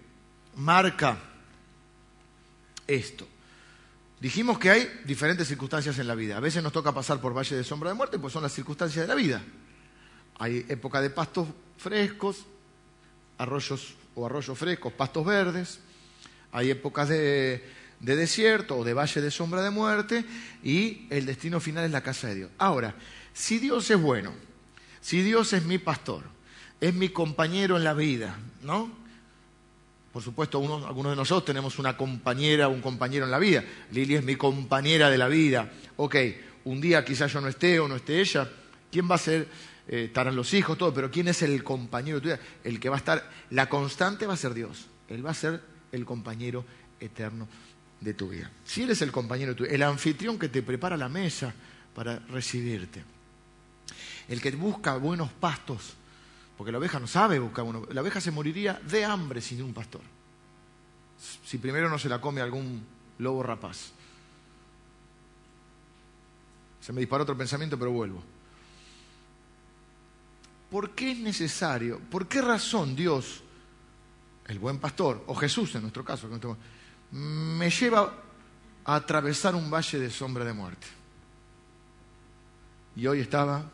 Speaker 1: marca esto? Dijimos que hay diferentes circunstancias en la vida. A veces nos toca pasar por valle de sombra de muerte, pues son las circunstancias de la vida. Hay época de pastos frescos, arroyos o arroyos frescos, pastos verdes. Hay épocas de, de desierto o de valle de sombra de muerte y el destino final es la casa de Dios. Ahora, si Dios es bueno, si Dios es mi pastor, es mi compañero en la vida, ¿no? Por supuesto, algunos de nosotros tenemos una compañera o un compañero en la vida. Lili es mi compañera de la vida. Ok, un día quizás yo no esté o no esté ella. ¿Quién va a ser? Eh, estarán los hijos, todo, pero ¿quién es el compañero tuyo? El que va a estar, la constante va a ser Dios. Él va a ser el compañero eterno de tu vida. Si Él es el compañero tuyo, el anfitrión que te prepara la mesa para recibirte, el que busca buenos pastos, porque la oveja no sabe buscar buenos la oveja se moriría de hambre sin un pastor. Si primero no se la come algún lobo rapaz. Se me disparó otro pensamiento, pero vuelvo. ¿Por qué es necesario? ¿Por qué razón Dios, el buen pastor, o Jesús en nuestro caso, me lleva a atravesar un valle de sombra de muerte. Y hoy estaba...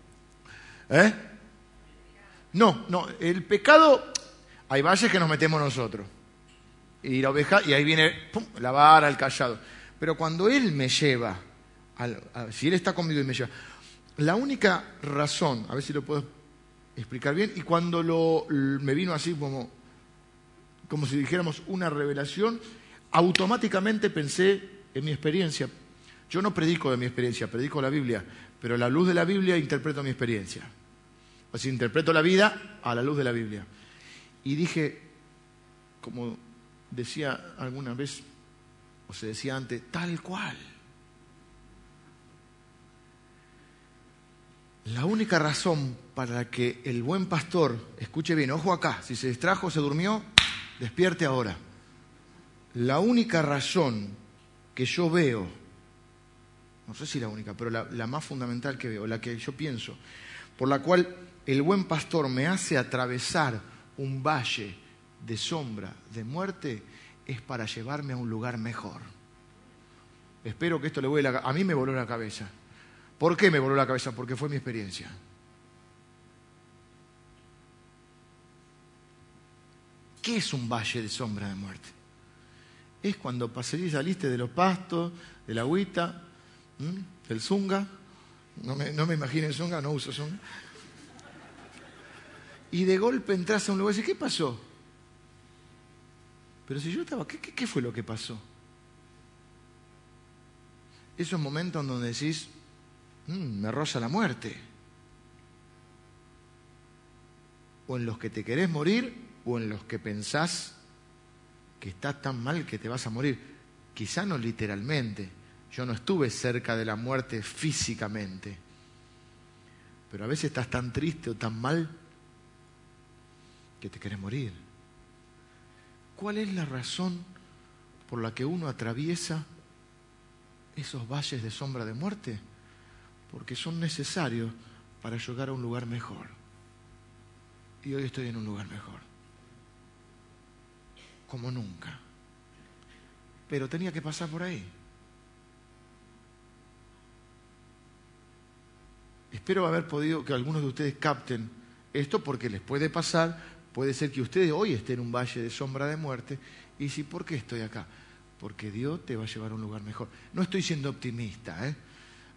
Speaker 1: ¿Eh? No, no, el pecado, hay valles que nos metemos nosotros. Y la oveja, y ahí viene la vara, el callado. Pero cuando Él me lleva, si Él está conmigo y me lleva, la única razón, a ver si lo puedo explicar bien, y cuando lo, me vino así como como si dijéramos una revelación, automáticamente pensé en mi experiencia. Yo no predico de mi experiencia, predico la Biblia, pero la luz de la Biblia interpreto mi experiencia. Sea, interpreto la vida a la luz de la Biblia. Y dije, como decía alguna vez, o se decía antes, tal cual. La única razón para que el buen pastor, escuche bien, ojo acá, si se distrajo, se durmió, despierte ahora. La única razón que yo veo, no sé si la única, pero la, más fundamental que veo, la que yo pienso, por la cual el buen pastor me hace atravesar un valle de sombra, de muerte, es para llevarme a un lugar mejor. Espero que esto le vuele a... A mí me voló la cabeza. ¿Por qué me voló la cabeza? Porque fue mi experiencia. ¿Qué es un valle de sombra de muerte? Es cuando pasarías saliste de los pastos, de la agüita, del zunga. No me, no me imagino el zunga, no uso zunga. Y de golpe entras a un lugar y dices, ¿qué pasó? Pero si yo estaba, ¿qué, qué, fue lo que pasó? Esos momentos donde decís, mm, me roza la muerte. O en los que te querés morir o en los que pensás que está tan mal que te vas a morir. Quizá no literalmente. Yo no estuve cerca de la muerte físicamente. Pero a veces estás tan triste o tan mal que te quieres morir. ¿Cuál es la razón por la que uno atraviesa esos valles de sombra de muerte? Porque son necesarios para llegar a un lugar mejor. Y hoy estoy en un lugar mejor como nunca. Pero tenía que pasar por ahí. Espero haber podido que algunos de ustedes capten esto porque les puede pasar, puede ser que ustedes hoy estén en un valle de sombra de muerte y si, ¿por qué estoy acá? Porque Dios te va a llevar a un lugar mejor. No estoy siendo optimista, ¿eh?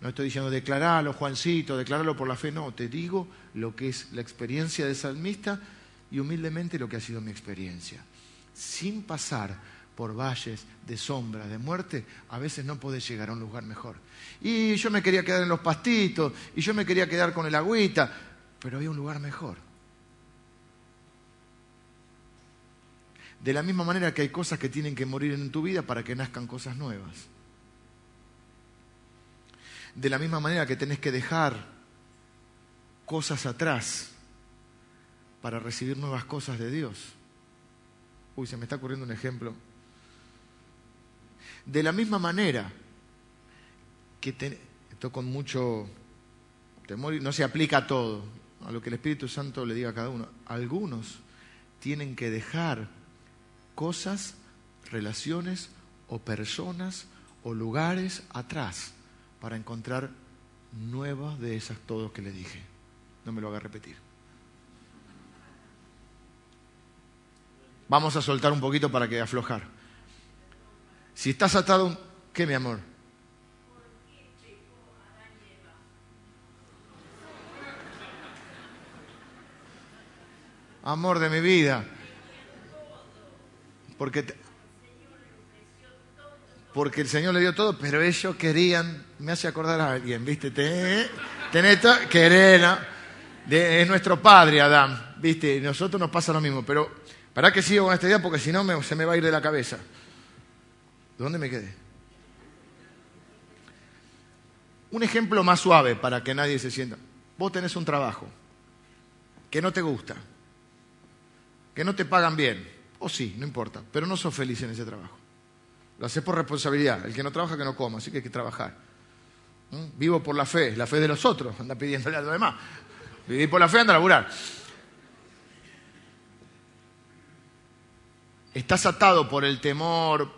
Speaker 1: No estoy diciendo declararlo, Juancito, declararlo por la fe, no, te digo lo que es la experiencia de salmista y humildemente lo que ha sido mi experiencia sin pasar por valles de sombra, de muerte, a veces no podés llegar a un lugar mejor. Y yo me quería quedar en los pastitos, y yo me quería quedar con el agüita, pero había un lugar mejor. De la misma manera que hay cosas que tienen que morir en tu vida para que nazcan cosas nuevas. De la misma manera que tenés que dejar cosas atrás para recibir nuevas cosas de Dios. Uy, se me está ocurriendo un ejemplo. De la misma manera que esto con mucho temor, no se aplica a todo, a lo que el Espíritu Santo le diga a cada uno. Algunos tienen que dejar cosas, relaciones o personas o lugares atrás para encontrar nuevas de esas todos que le dije. No me lo haga repetir. Vamos a soltar un poquito para que aflojar. Si estás atado, ¿qué, mi amor? Amor de mi vida. Porque, porque el Señor le dio todo, pero ellos querían, me hace acordar a alguien, ¿viste? Tenés, querer, es nuestro padre Adán, ¿viste? Y nosotros nos pasa lo mismo, pero para que sigo con esta idea porque si no se me va a ir de la cabeza. ¿Dónde me quedé? Un ejemplo más suave para que nadie se sienta. Vos tenés un trabajo que no te gusta, que no te pagan bien, o sí, no importa, pero no sos feliz en ese trabajo. Lo haces por responsabilidad. El que no trabaja, que no coma, así que hay que trabajar. ¿Mm? Vivo por la fe, la fe de los otros, anda pidiéndole a los demás. Vivir por la fe, anda a laburar. Estás atado por el temor,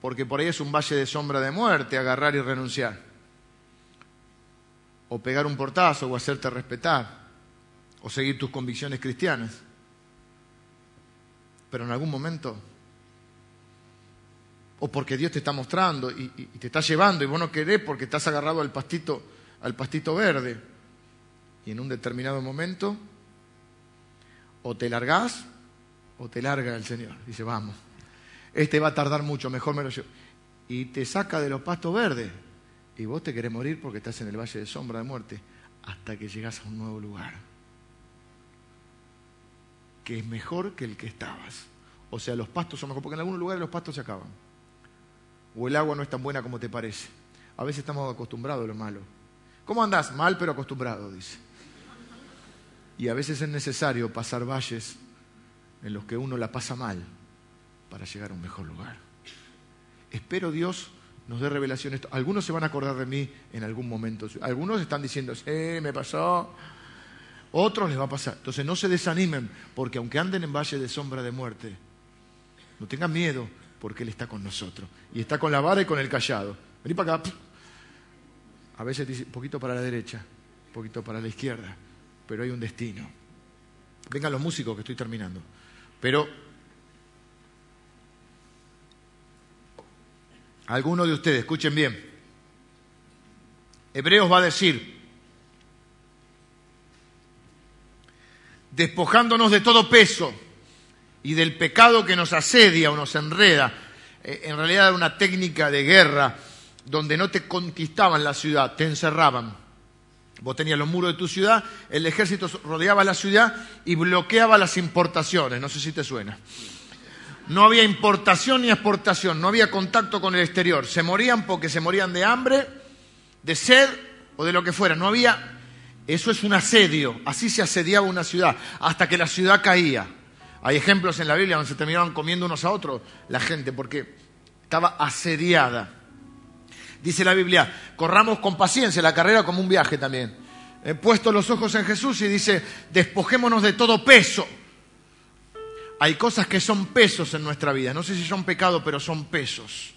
Speaker 1: porque por ahí es un valle de sombra de muerte, agarrar y renunciar. O pegar un portazo, o hacerte respetar, o seguir tus convicciones cristianas. Pero en algún momento, o porque Dios te está mostrando y, te está llevando y vos no querés porque estás agarrado al pastito, al pastito verde, y en un determinado momento, o te largás o te larga el Señor. Dice, vamos, este va a tardar mucho, mejor me lo llevo. Y te saca de los pastos verdes. Y vos te querés morir porque estás en el valle de sombra de muerte hasta que llegas a un nuevo lugar. Que es mejor que el que estabas. O sea, los pastos son mejor, porque en algunos lugares los pastos se acaban. O el agua no es tan buena como te parece. A veces estamos acostumbrados a lo malo. ¿Cómo andás? Mal pero acostumbrado, dice. Y a veces es necesario pasar valles en los que uno la pasa mal para llegar a un mejor lugar. Espero Dios nos dé revelaciones. Algunos se van a acordar de mí en algún momento. Algunos están diciendo, sí, me pasó. Otros les va a pasar. Entonces no se desanimen, porque aunque anden en valle de sombra de muerte, no tengan miedo, porque Él está con nosotros. Y está con la vara y con el callado. Vení para acá. A veces dice, poquito para la derecha, poquito para la izquierda, pero hay un destino. Vengan los músicos que estoy terminando. Pero algunos de ustedes, escuchen bien, Hebreos va a decir, despojándonos de todo peso y del pecado que nos asedia o nos enreda, eh, en realidad era una técnica de guerra donde no te conquistaban la ciudad, te encerraban. Vos tenías los muros de tu ciudad, el ejército rodeaba la ciudad y bloqueaba las importaciones, no sé si te suena. No había importación ni exportación, no había contacto con el exterior. Se morían porque se morían de hambre, de sed o de lo que fuera. No había... Eso es un asedio, así se asediaba una ciudad, hasta que la ciudad caía. Hay ejemplos en la Biblia donde se terminaban comiendo unos a otros la gente, porque estaba asediada. Dice la Biblia, corramos con paciencia la carrera como un viaje también. He puesto los ojos en Jesús y dice, despojémonos de todo peso. Hay cosas que son pesos en nuestra vida. No sé si son pecados, pero son pesos.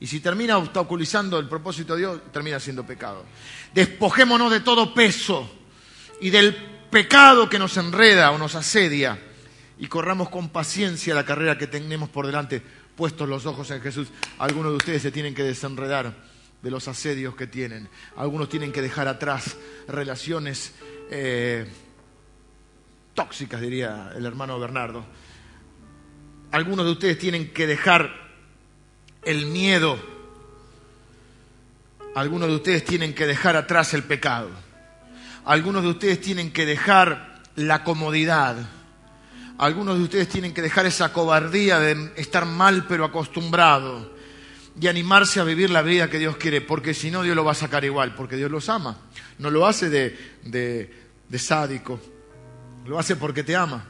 Speaker 1: Y si termina obstaculizando el propósito de Dios, termina siendo pecado. Despojémonos de todo peso y del pecado que nos enreda o nos asedia y corramos con paciencia la carrera que tenemos por delante puestos los ojos en Jesús, algunos de ustedes se tienen que desenredar de los asedios que tienen. Algunos tienen que dejar atrás relaciones eh, tóxicas, diría el hermano Bernardo. Algunos de ustedes tienen que dejar el miedo. Algunos de ustedes tienen que dejar atrás el pecado. Algunos de ustedes tienen que dejar la comodidad algunos de ustedes tienen que dejar esa cobardía de estar mal pero acostumbrado y animarse a vivir la vida que Dios quiere, porque si no Dios lo va a sacar igual, porque Dios los ama. No lo hace de, de, sádico, lo hace porque te ama.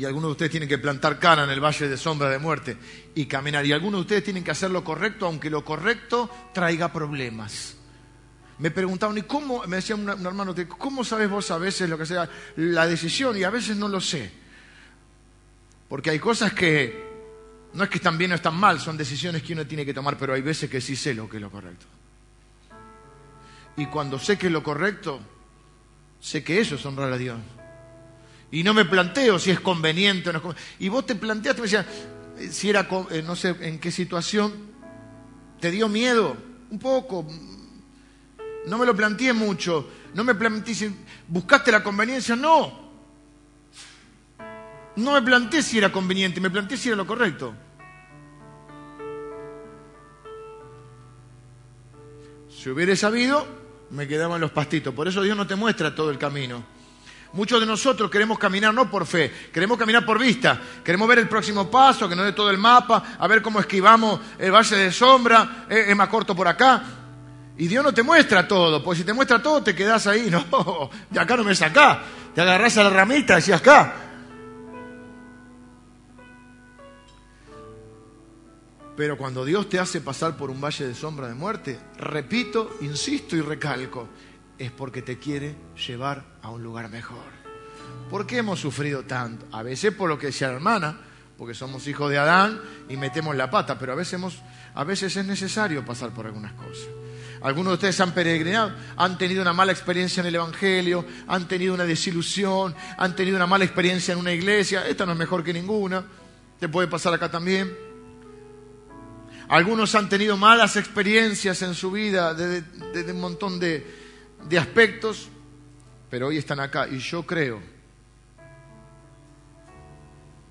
Speaker 1: Y algunos de ustedes tienen que plantar cara en el valle de sombra de muerte y caminar. Y algunos de ustedes tienen que hacer lo correcto, aunque lo correcto traiga problemas me preguntaban, ¿y cómo? Me decía un, hermano, ¿cómo sabes vos a veces lo que sea la decisión? Y a veces no lo sé. Porque hay cosas que no es que están bien o están mal, son decisiones que uno tiene que tomar, pero hay veces que sí sé lo que es lo correcto. Y cuando sé que es lo correcto, sé que eso es honrar a Dios. Y no me planteo si es conveniente o no es conveniente. Y vos te planteaste, me decías, eh, si era, eh, no sé en qué situación, ¿te dio miedo? Un poco, no me lo planteé mucho. No me planteé, ¿buscaste la conveniencia? No. No me planteé si era conveniente, me planteé si era lo correcto. Si hubiera sabido, me quedaban los pastitos. Por eso Dios no te muestra todo el camino. Muchos de nosotros queremos caminar no por fe, queremos caminar por vista. Queremos ver el próximo paso, que nos dé todo el mapa, a ver cómo esquivamos el valle de sombra, eh, es más corto por acá. Y Dios no te muestra todo, porque si te muestra todo te quedas ahí, no, de acá no me sacás, te agarrás a la ramita y acá. Pero cuando Dios te hace pasar por un valle de sombra de muerte, repito, insisto y recalco, es porque te quiere llevar a un lugar mejor. ¿Por qué hemos sufrido tanto? A veces por lo que decía la hermana, porque somos hijos de Adán y metemos la pata, pero a veces, a veces es necesario pasar por algunas cosas. Algunos de ustedes han peregrinado, han tenido una mala experiencia en el Evangelio, han tenido una desilusión, han tenido una mala experiencia en una iglesia. Esta no es mejor que ninguna. Te puede pasar acá también. Algunos han tenido malas experiencias en su vida de, un montón de, de aspectos, pero hoy están acá. Y yo creo,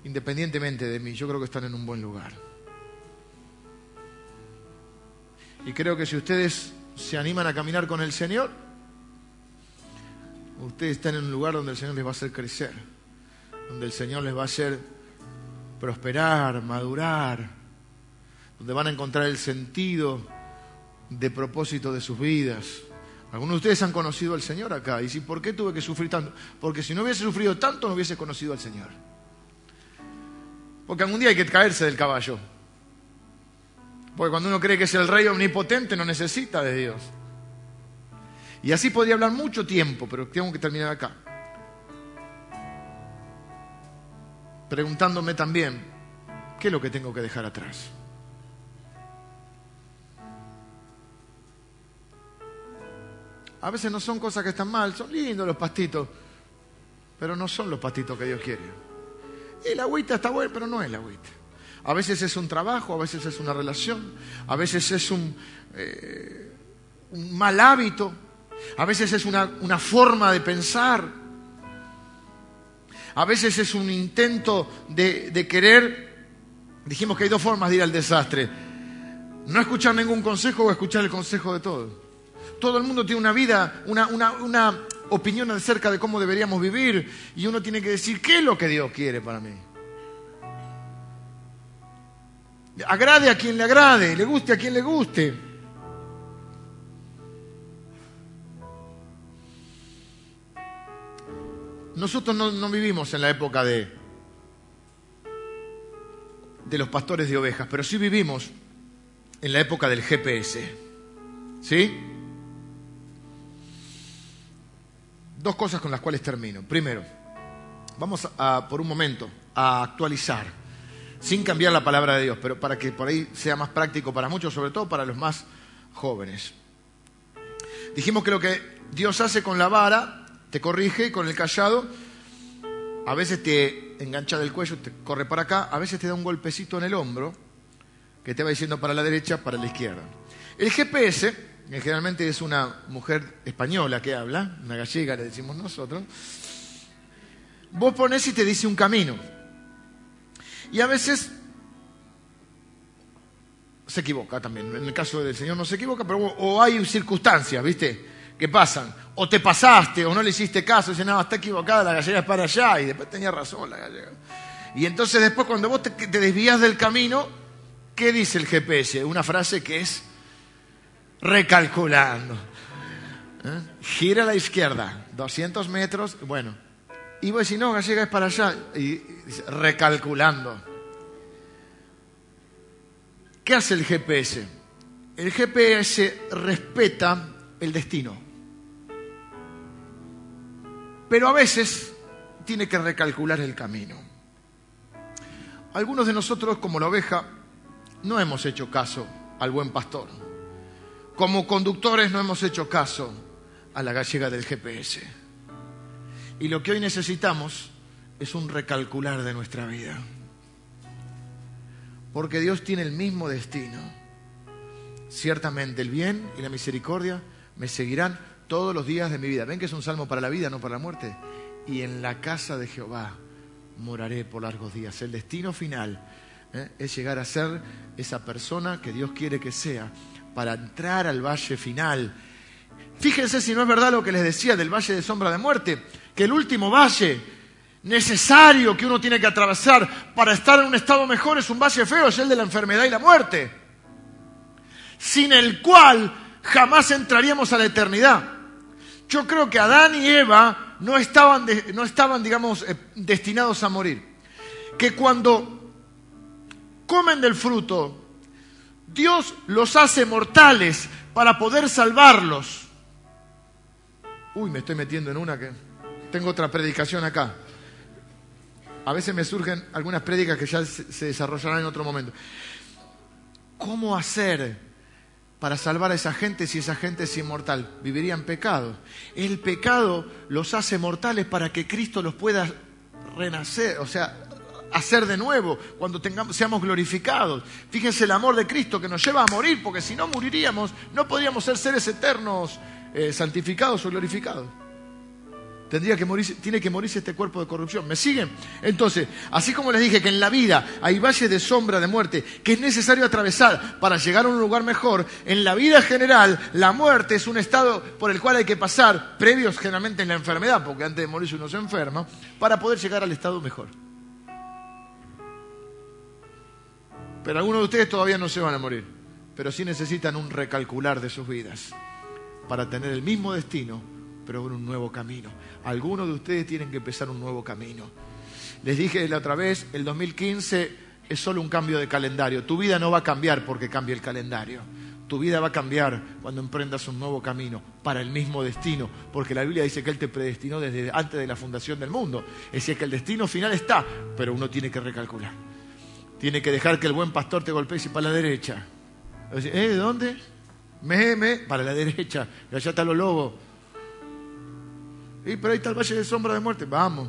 Speaker 1: independientemente de mí, yo creo que están en un buen lugar. Y creo que si ustedes se animan a caminar con el Señor, ustedes están en un lugar donde el Señor les va a hacer crecer, donde el Señor les va a hacer prosperar, madurar, donde van a encontrar el sentido de propósito de sus vidas. Algunos de ustedes han conocido al Señor acá. Y si, ¿por qué tuve que sufrir tanto? Porque si no hubiese sufrido tanto, no hubiese conocido al Señor. Porque algún día hay que caerse del caballo. Porque cuando uno cree que es el rey omnipotente, no necesita de Dios. Y así podría hablar mucho tiempo, pero tengo que terminar acá. Preguntándome también, ¿qué es lo que tengo que dejar atrás? A veces no son cosas que están mal, son lindos los pastitos, pero no son los pastitos que Dios quiere. Y la agüita está buena, pero no es la agüita. A veces es un trabajo, a veces es una relación, a veces es un, eh, un mal hábito, a veces es una, una forma de pensar, a veces es un intento de, de querer, dijimos que hay dos formas de ir al desastre, no escuchar ningún consejo o escuchar el consejo de todos. Todo el mundo tiene una vida, una, opinión acerca de cómo deberíamos vivir y uno tiene que decir qué es lo que Dios quiere para mí. Agrade a quien le agrade, le guste a quien le guste. Nosotros no, no, vivimos en la época de, de los pastores de ovejas, pero sí vivimos en la época del GPS. ¿Sí? Dos cosas con las cuales termino. Primero, vamos a, por un momento a actualizar, sin cambiar la palabra de Dios, pero para que por ahí sea más práctico para muchos, sobre todo para los más jóvenes. Dijimos que lo que Dios hace con la vara, te corrige, con el callado, a veces te engancha del cuello, te corre para acá, a veces te da un golpecito en el hombro, que te va diciendo para la derecha, para la izquierda. El GPS generalmente es una mujer española que habla, una gallega le decimos nosotros, vos pones y te dice un camino. Y a veces se equivoca también. En el caso del Señor no se equivoca, pero o hay circunstancias, ¿viste? Que pasan. O te pasaste, o no le hiciste caso, y dices, no, está equivocada, la gallega es para allá, y después tenía razón la gallega. Y entonces después cuando vos te, te desvías del camino, ¿qué dice el GPS? Una frase que es recalculando. ¿Eh? Gira a la izquierda, 200 metros, bueno. Y vos si no, gallega es para allá. Y recalculando. ¿Qué hace el GPS? El GPS respeta el destino. Pero a veces tiene que recalcular el camino. Algunos de nosotros, como la oveja, no hemos hecho caso al buen pastor como conductores no hemos hecho caso a la gallega del GPS. Y lo que hoy necesitamos es un recalcular de nuestra vida. Porque Dios tiene el mismo destino. Ciertamente el bien y la misericordia me seguirán todos los días de mi vida. ¿Ven que es un salmo para la vida, no para la muerte? Y en la casa de Jehová moraré por largos días. El destino final ¿eh? es llegar a ser esa persona que Dios quiere que sea para entrar al valle final. Fíjense si no es verdad lo que les decía del valle de sombra de muerte, que el último valle necesario que uno tiene que atravesar para estar en un estado mejor es un valle feo, es el de la enfermedad y la muerte, sin el cual jamás entraríamos a la eternidad. Yo creo que Adán y Eva no estaban, no estaban digamos, eh, destinados a morir. Que cuando comen del fruto, Dios los hace mortales para poder salvarlos. Uy, me estoy metiendo en una que tengo otra predicación acá. A veces me surgen algunas prédicas que ya se desarrollarán en otro momento. ¿Cómo hacer para salvar a esa gente si esa gente es inmortal? Viviría en pecado. El pecado los hace mortales para que Cristo los pueda renacer, o sea, hacer de nuevo cuando tengamos, seamos glorificados. Fíjense el amor de Cristo que nos lleva a morir, porque si no moriríamos, no podríamos ser seres eternos, eh, santificados o glorificados. Tendría que morirse, tiene que morirse este cuerpo de corrupción. ¿Me siguen? Entonces, así como les dije que en la vida hay valles de sombra de muerte que es necesario atravesar para llegar a un lugar mejor, en la vida general la muerte es un estado por el cual hay que pasar, previos generalmente en la enfermedad, porque antes de morirse uno se enferma, para poder llegar al estado mejor. Pero algunos de ustedes todavía no se van a morir, pero sí necesitan un recalcular de sus vidas para tener el mismo destino, pero un nuevo camino. Algunos de ustedes tienen que empezar un nuevo camino. Les dije la otra vez, el 2015 es solo un cambio de calendario. Tu vida no va a cambiar porque cambie el calendario. Tu vida va a cambiar cuando emprendas un nuevo camino para el mismo destino, porque la Biblia dice que Él te predestinó desde antes de la fundación del mundo. Es decir, que el destino final está, pero uno tiene que recalcular. Tiene que dejar que el buen pastor te golpee y para la derecha. ¿Eh? ¿De dónde? Me, me, para la derecha. Y allá están los lobos. Y pero ahí está el valle de sombra de muerte. Vamos,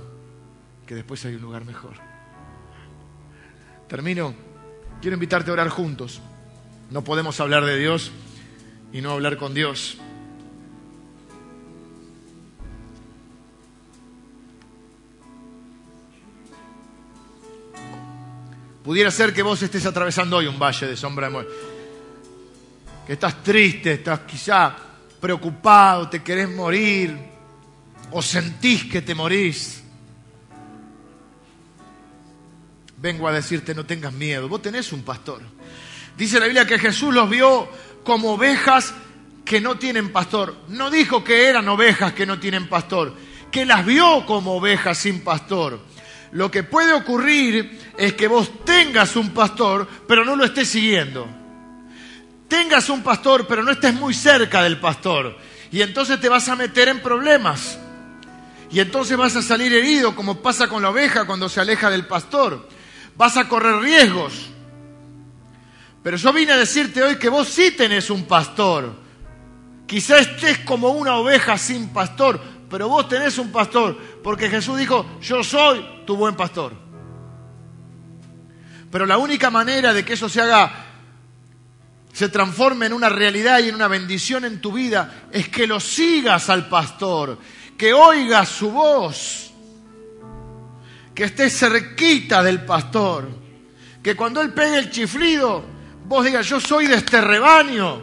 Speaker 1: que después hay un lugar mejor. Termino. Quiero invitarte a orar juntos. No podemos hablar de Dios y no hablar con Dios. Pudiera ser que vos estés atravesando hoy un valle de sombra de muerte. Que estás triste, estás quizá preocupado, te querés morir, o sentís que te morís. Vengo a decirte, no tengas miedo, vos tenés un pastor. Dice la Biblia que Jesús los vio como ovejas que no tienen pastor. No dijo que eran ovejas que no tienen pastor, que las vio como ovejas sin pastor. Lo que puede ocurrir es que vos tengas un pastor, pero no lo estés siguiendo. Tengas un pastor, pero no estés muy cerca del pastor. Y entonces te vas a meter en problemas. Y entonces vas a salir herido, como pasa con la oveja cuando se aleja del pastor. Vas a correr riesgos. Pero yo vine a decirte hoy que vos sí tenés un pastor. Quizá estés como una oveja sin pastor, pero vos tenés un pastor, porque Jesús dijo, yo soy tu buen pastor. Pero la única manera de que eso se haga, se transforme en una realidad y en una bendición en tu vida, es que lo sigas al pastor, que oigas su voz, que estés cerquita del pastor, que cuando él pegue el chiflido, vos digas, yo soy de este rebaño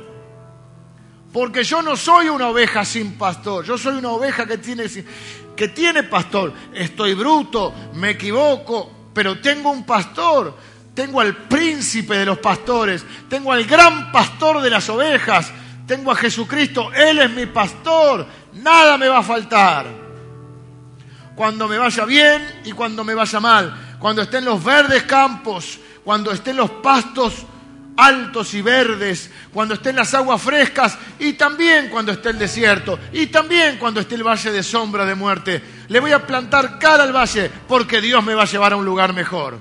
Speaker 1: porque yo no soy una oveja sin pastor, yo soy una oveja que tiene, que tiene pastor. Estoy bruto, me equivoco, pero tengo un pastor. Tengo al príncipe de los pastores, tengo al gran pastor de las ovejas, tengo a Jesucristo, Él es mi pastor, nada me va a faltar. Cuando me vaya bien y cuando me vaya mal, cuando esté en los verdes campos, cuando esté en los pastos altos y verdes, cuando estén las aguas frescas y también cuando esté el desierto y también cuando esté el valle de sombra de muerte. Le voy a plantar cara al valle porque Dios me va a llevar a un lugar mejor.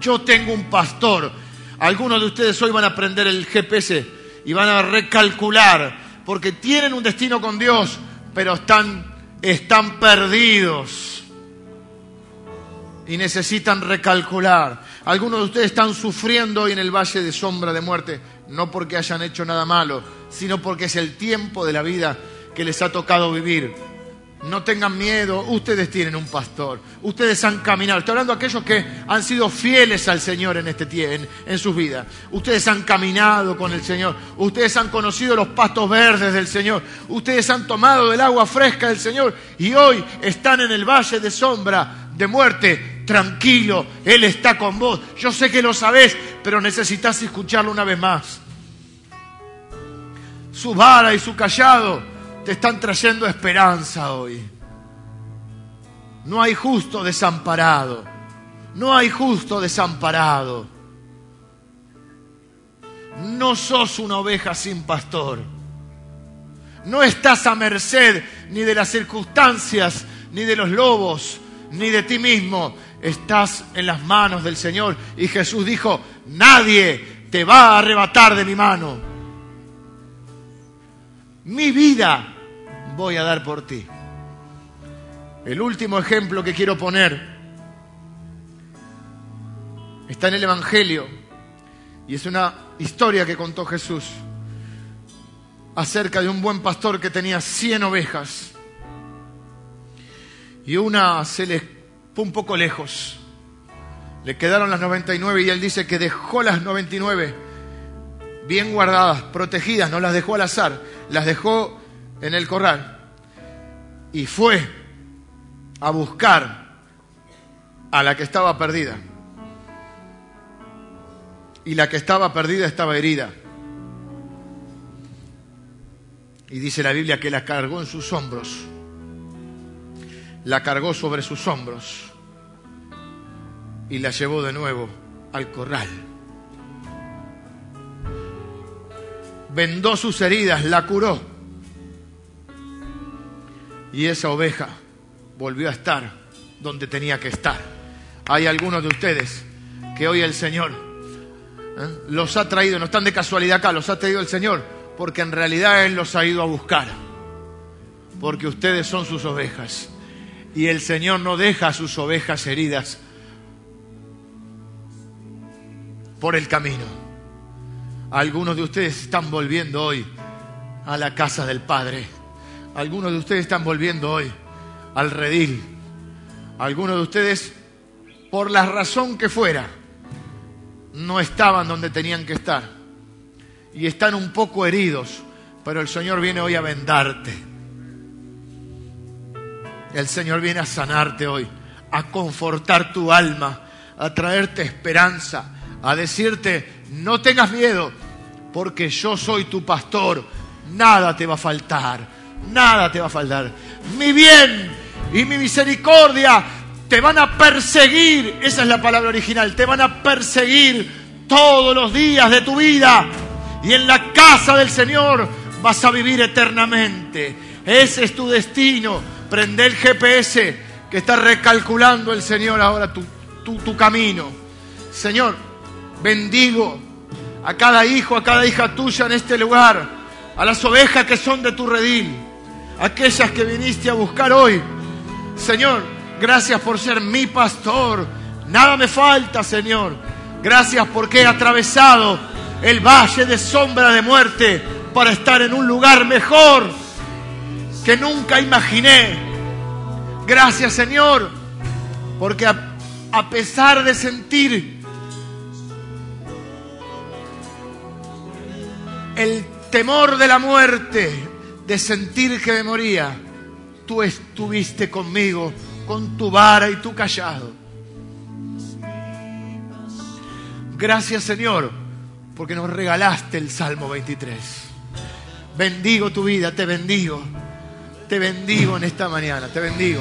Speaker 1: Yo tengo un pastor. Algunos de ustedes hoy van a aprender el GPS y van a recalcular porque tienen un destino con Dios, pero están, están perdidos y necesitan recalcular. Algunos de ustedes están sufriendo hoy en el valle de sombra de muerte, no porque hayan hecho nada malo, sino porque es el tiempo de la vida que les ha tocado vivir. No tengan miedo, ustedes tienen un pastor, ustedes han caminado. Estoy hablando de aquellos que han sido fieles al Señor en este tiempo, en, sus vidas. Ustedes han caminado con el Señor, ustedes han conocido los pastos verdes del Señor, ustedes han tomado del agua fresca del Señor y hoy están en el valle de sombra de muerte. Tranquilo, Él está con vos. Yo sé que lo sabés, pero necesitas escucharlo una vez más. Su vara y su callado te están trayendo esperanza hoy. No hay justo desamparado. No hay justo desamparado. No sos una oveja sin pastor. No estás a merced ni de las circunstancias, ni de los lobos, ni de ti mismo. Estás en las manos del Señor. Y Jesús dijo, nadie te va a arrebatar de mi mano. Mi vida voy a dar por ti. El último ejemplo que quiero poner está en el Evangelio y es una historia que contó Jesús acerca de un buen pastor que tenía 100 ovejas y una se le fue un poco lejos. Le quedaron las 99 y él dice que dejó las 99 bien guardadas, protegidas, no las dejó al azar, las dejó en el corral y fue a buscar a la que estaba perdida. Y la que estaba perdida estaba herida. Y dice la Biblia que la cargó en sus hombros. La cargó sobre sus hombros. Y la llevó de nuevo al corral. Vendó sus heridas, la curó y esa oveja volvió a estar donde tenía que estar. Hay algunos de ustedes que hoy el Señor ¿eh? los ha traído, no están de casualidad acá, los ha traído el Señor, porque en realidad Él los ha ido a buscar, porque ustedes son sus ovejas. Y el Señor no deja a sus ovejas heridas por el camino. Algunos de ustedes están volviendo hoy a la casa del Padre algunos de ustedes están volviendo hoy al redil. Algunos de ustedes, por la razón que fuera, no estaban donde tenían que estar. Y están un poco heridos, pero el Señor viene hoy a vendarte. El Señor viene a sanarte hoy, a confortar tu alma, a traerte esperanza, a decirte, no tengas miedo, porque yo soy tu pastor, nada te va a faltar nada te va a faltar. Mi bien y mi misericordia te van a perseguir, esa es la palabra original, te van a perseguir todos los días de tu vida y en la casa del Señor vas a vivir eternamente. Ese es tu destino. Prende el GPS que está recalculando el Señor ahora tu, tu, tu camino. Señor, bendigo a cada hijo, a cada hija tuya en este lugar, a las ovejas que son de tu redil aquellas que viniste a buscar hoy. Señor, gracias por ser mi pastor. Nada me falta, Señor. Gracias porque he atravesado el valle de sombra de muerte para estar en un lugar mejor que nunca imaginé. Gracias, Señor, porque a, a pesar de sentir el temor de la muerte, de sentir que me moría, tú estuviste conmigo con tu vara y tu callado. Gracias Señor, porque nos regalaste el Salmo 23. Bendigo tu vida, te bendigo. Te bendigo en esta mañana, te bendigo.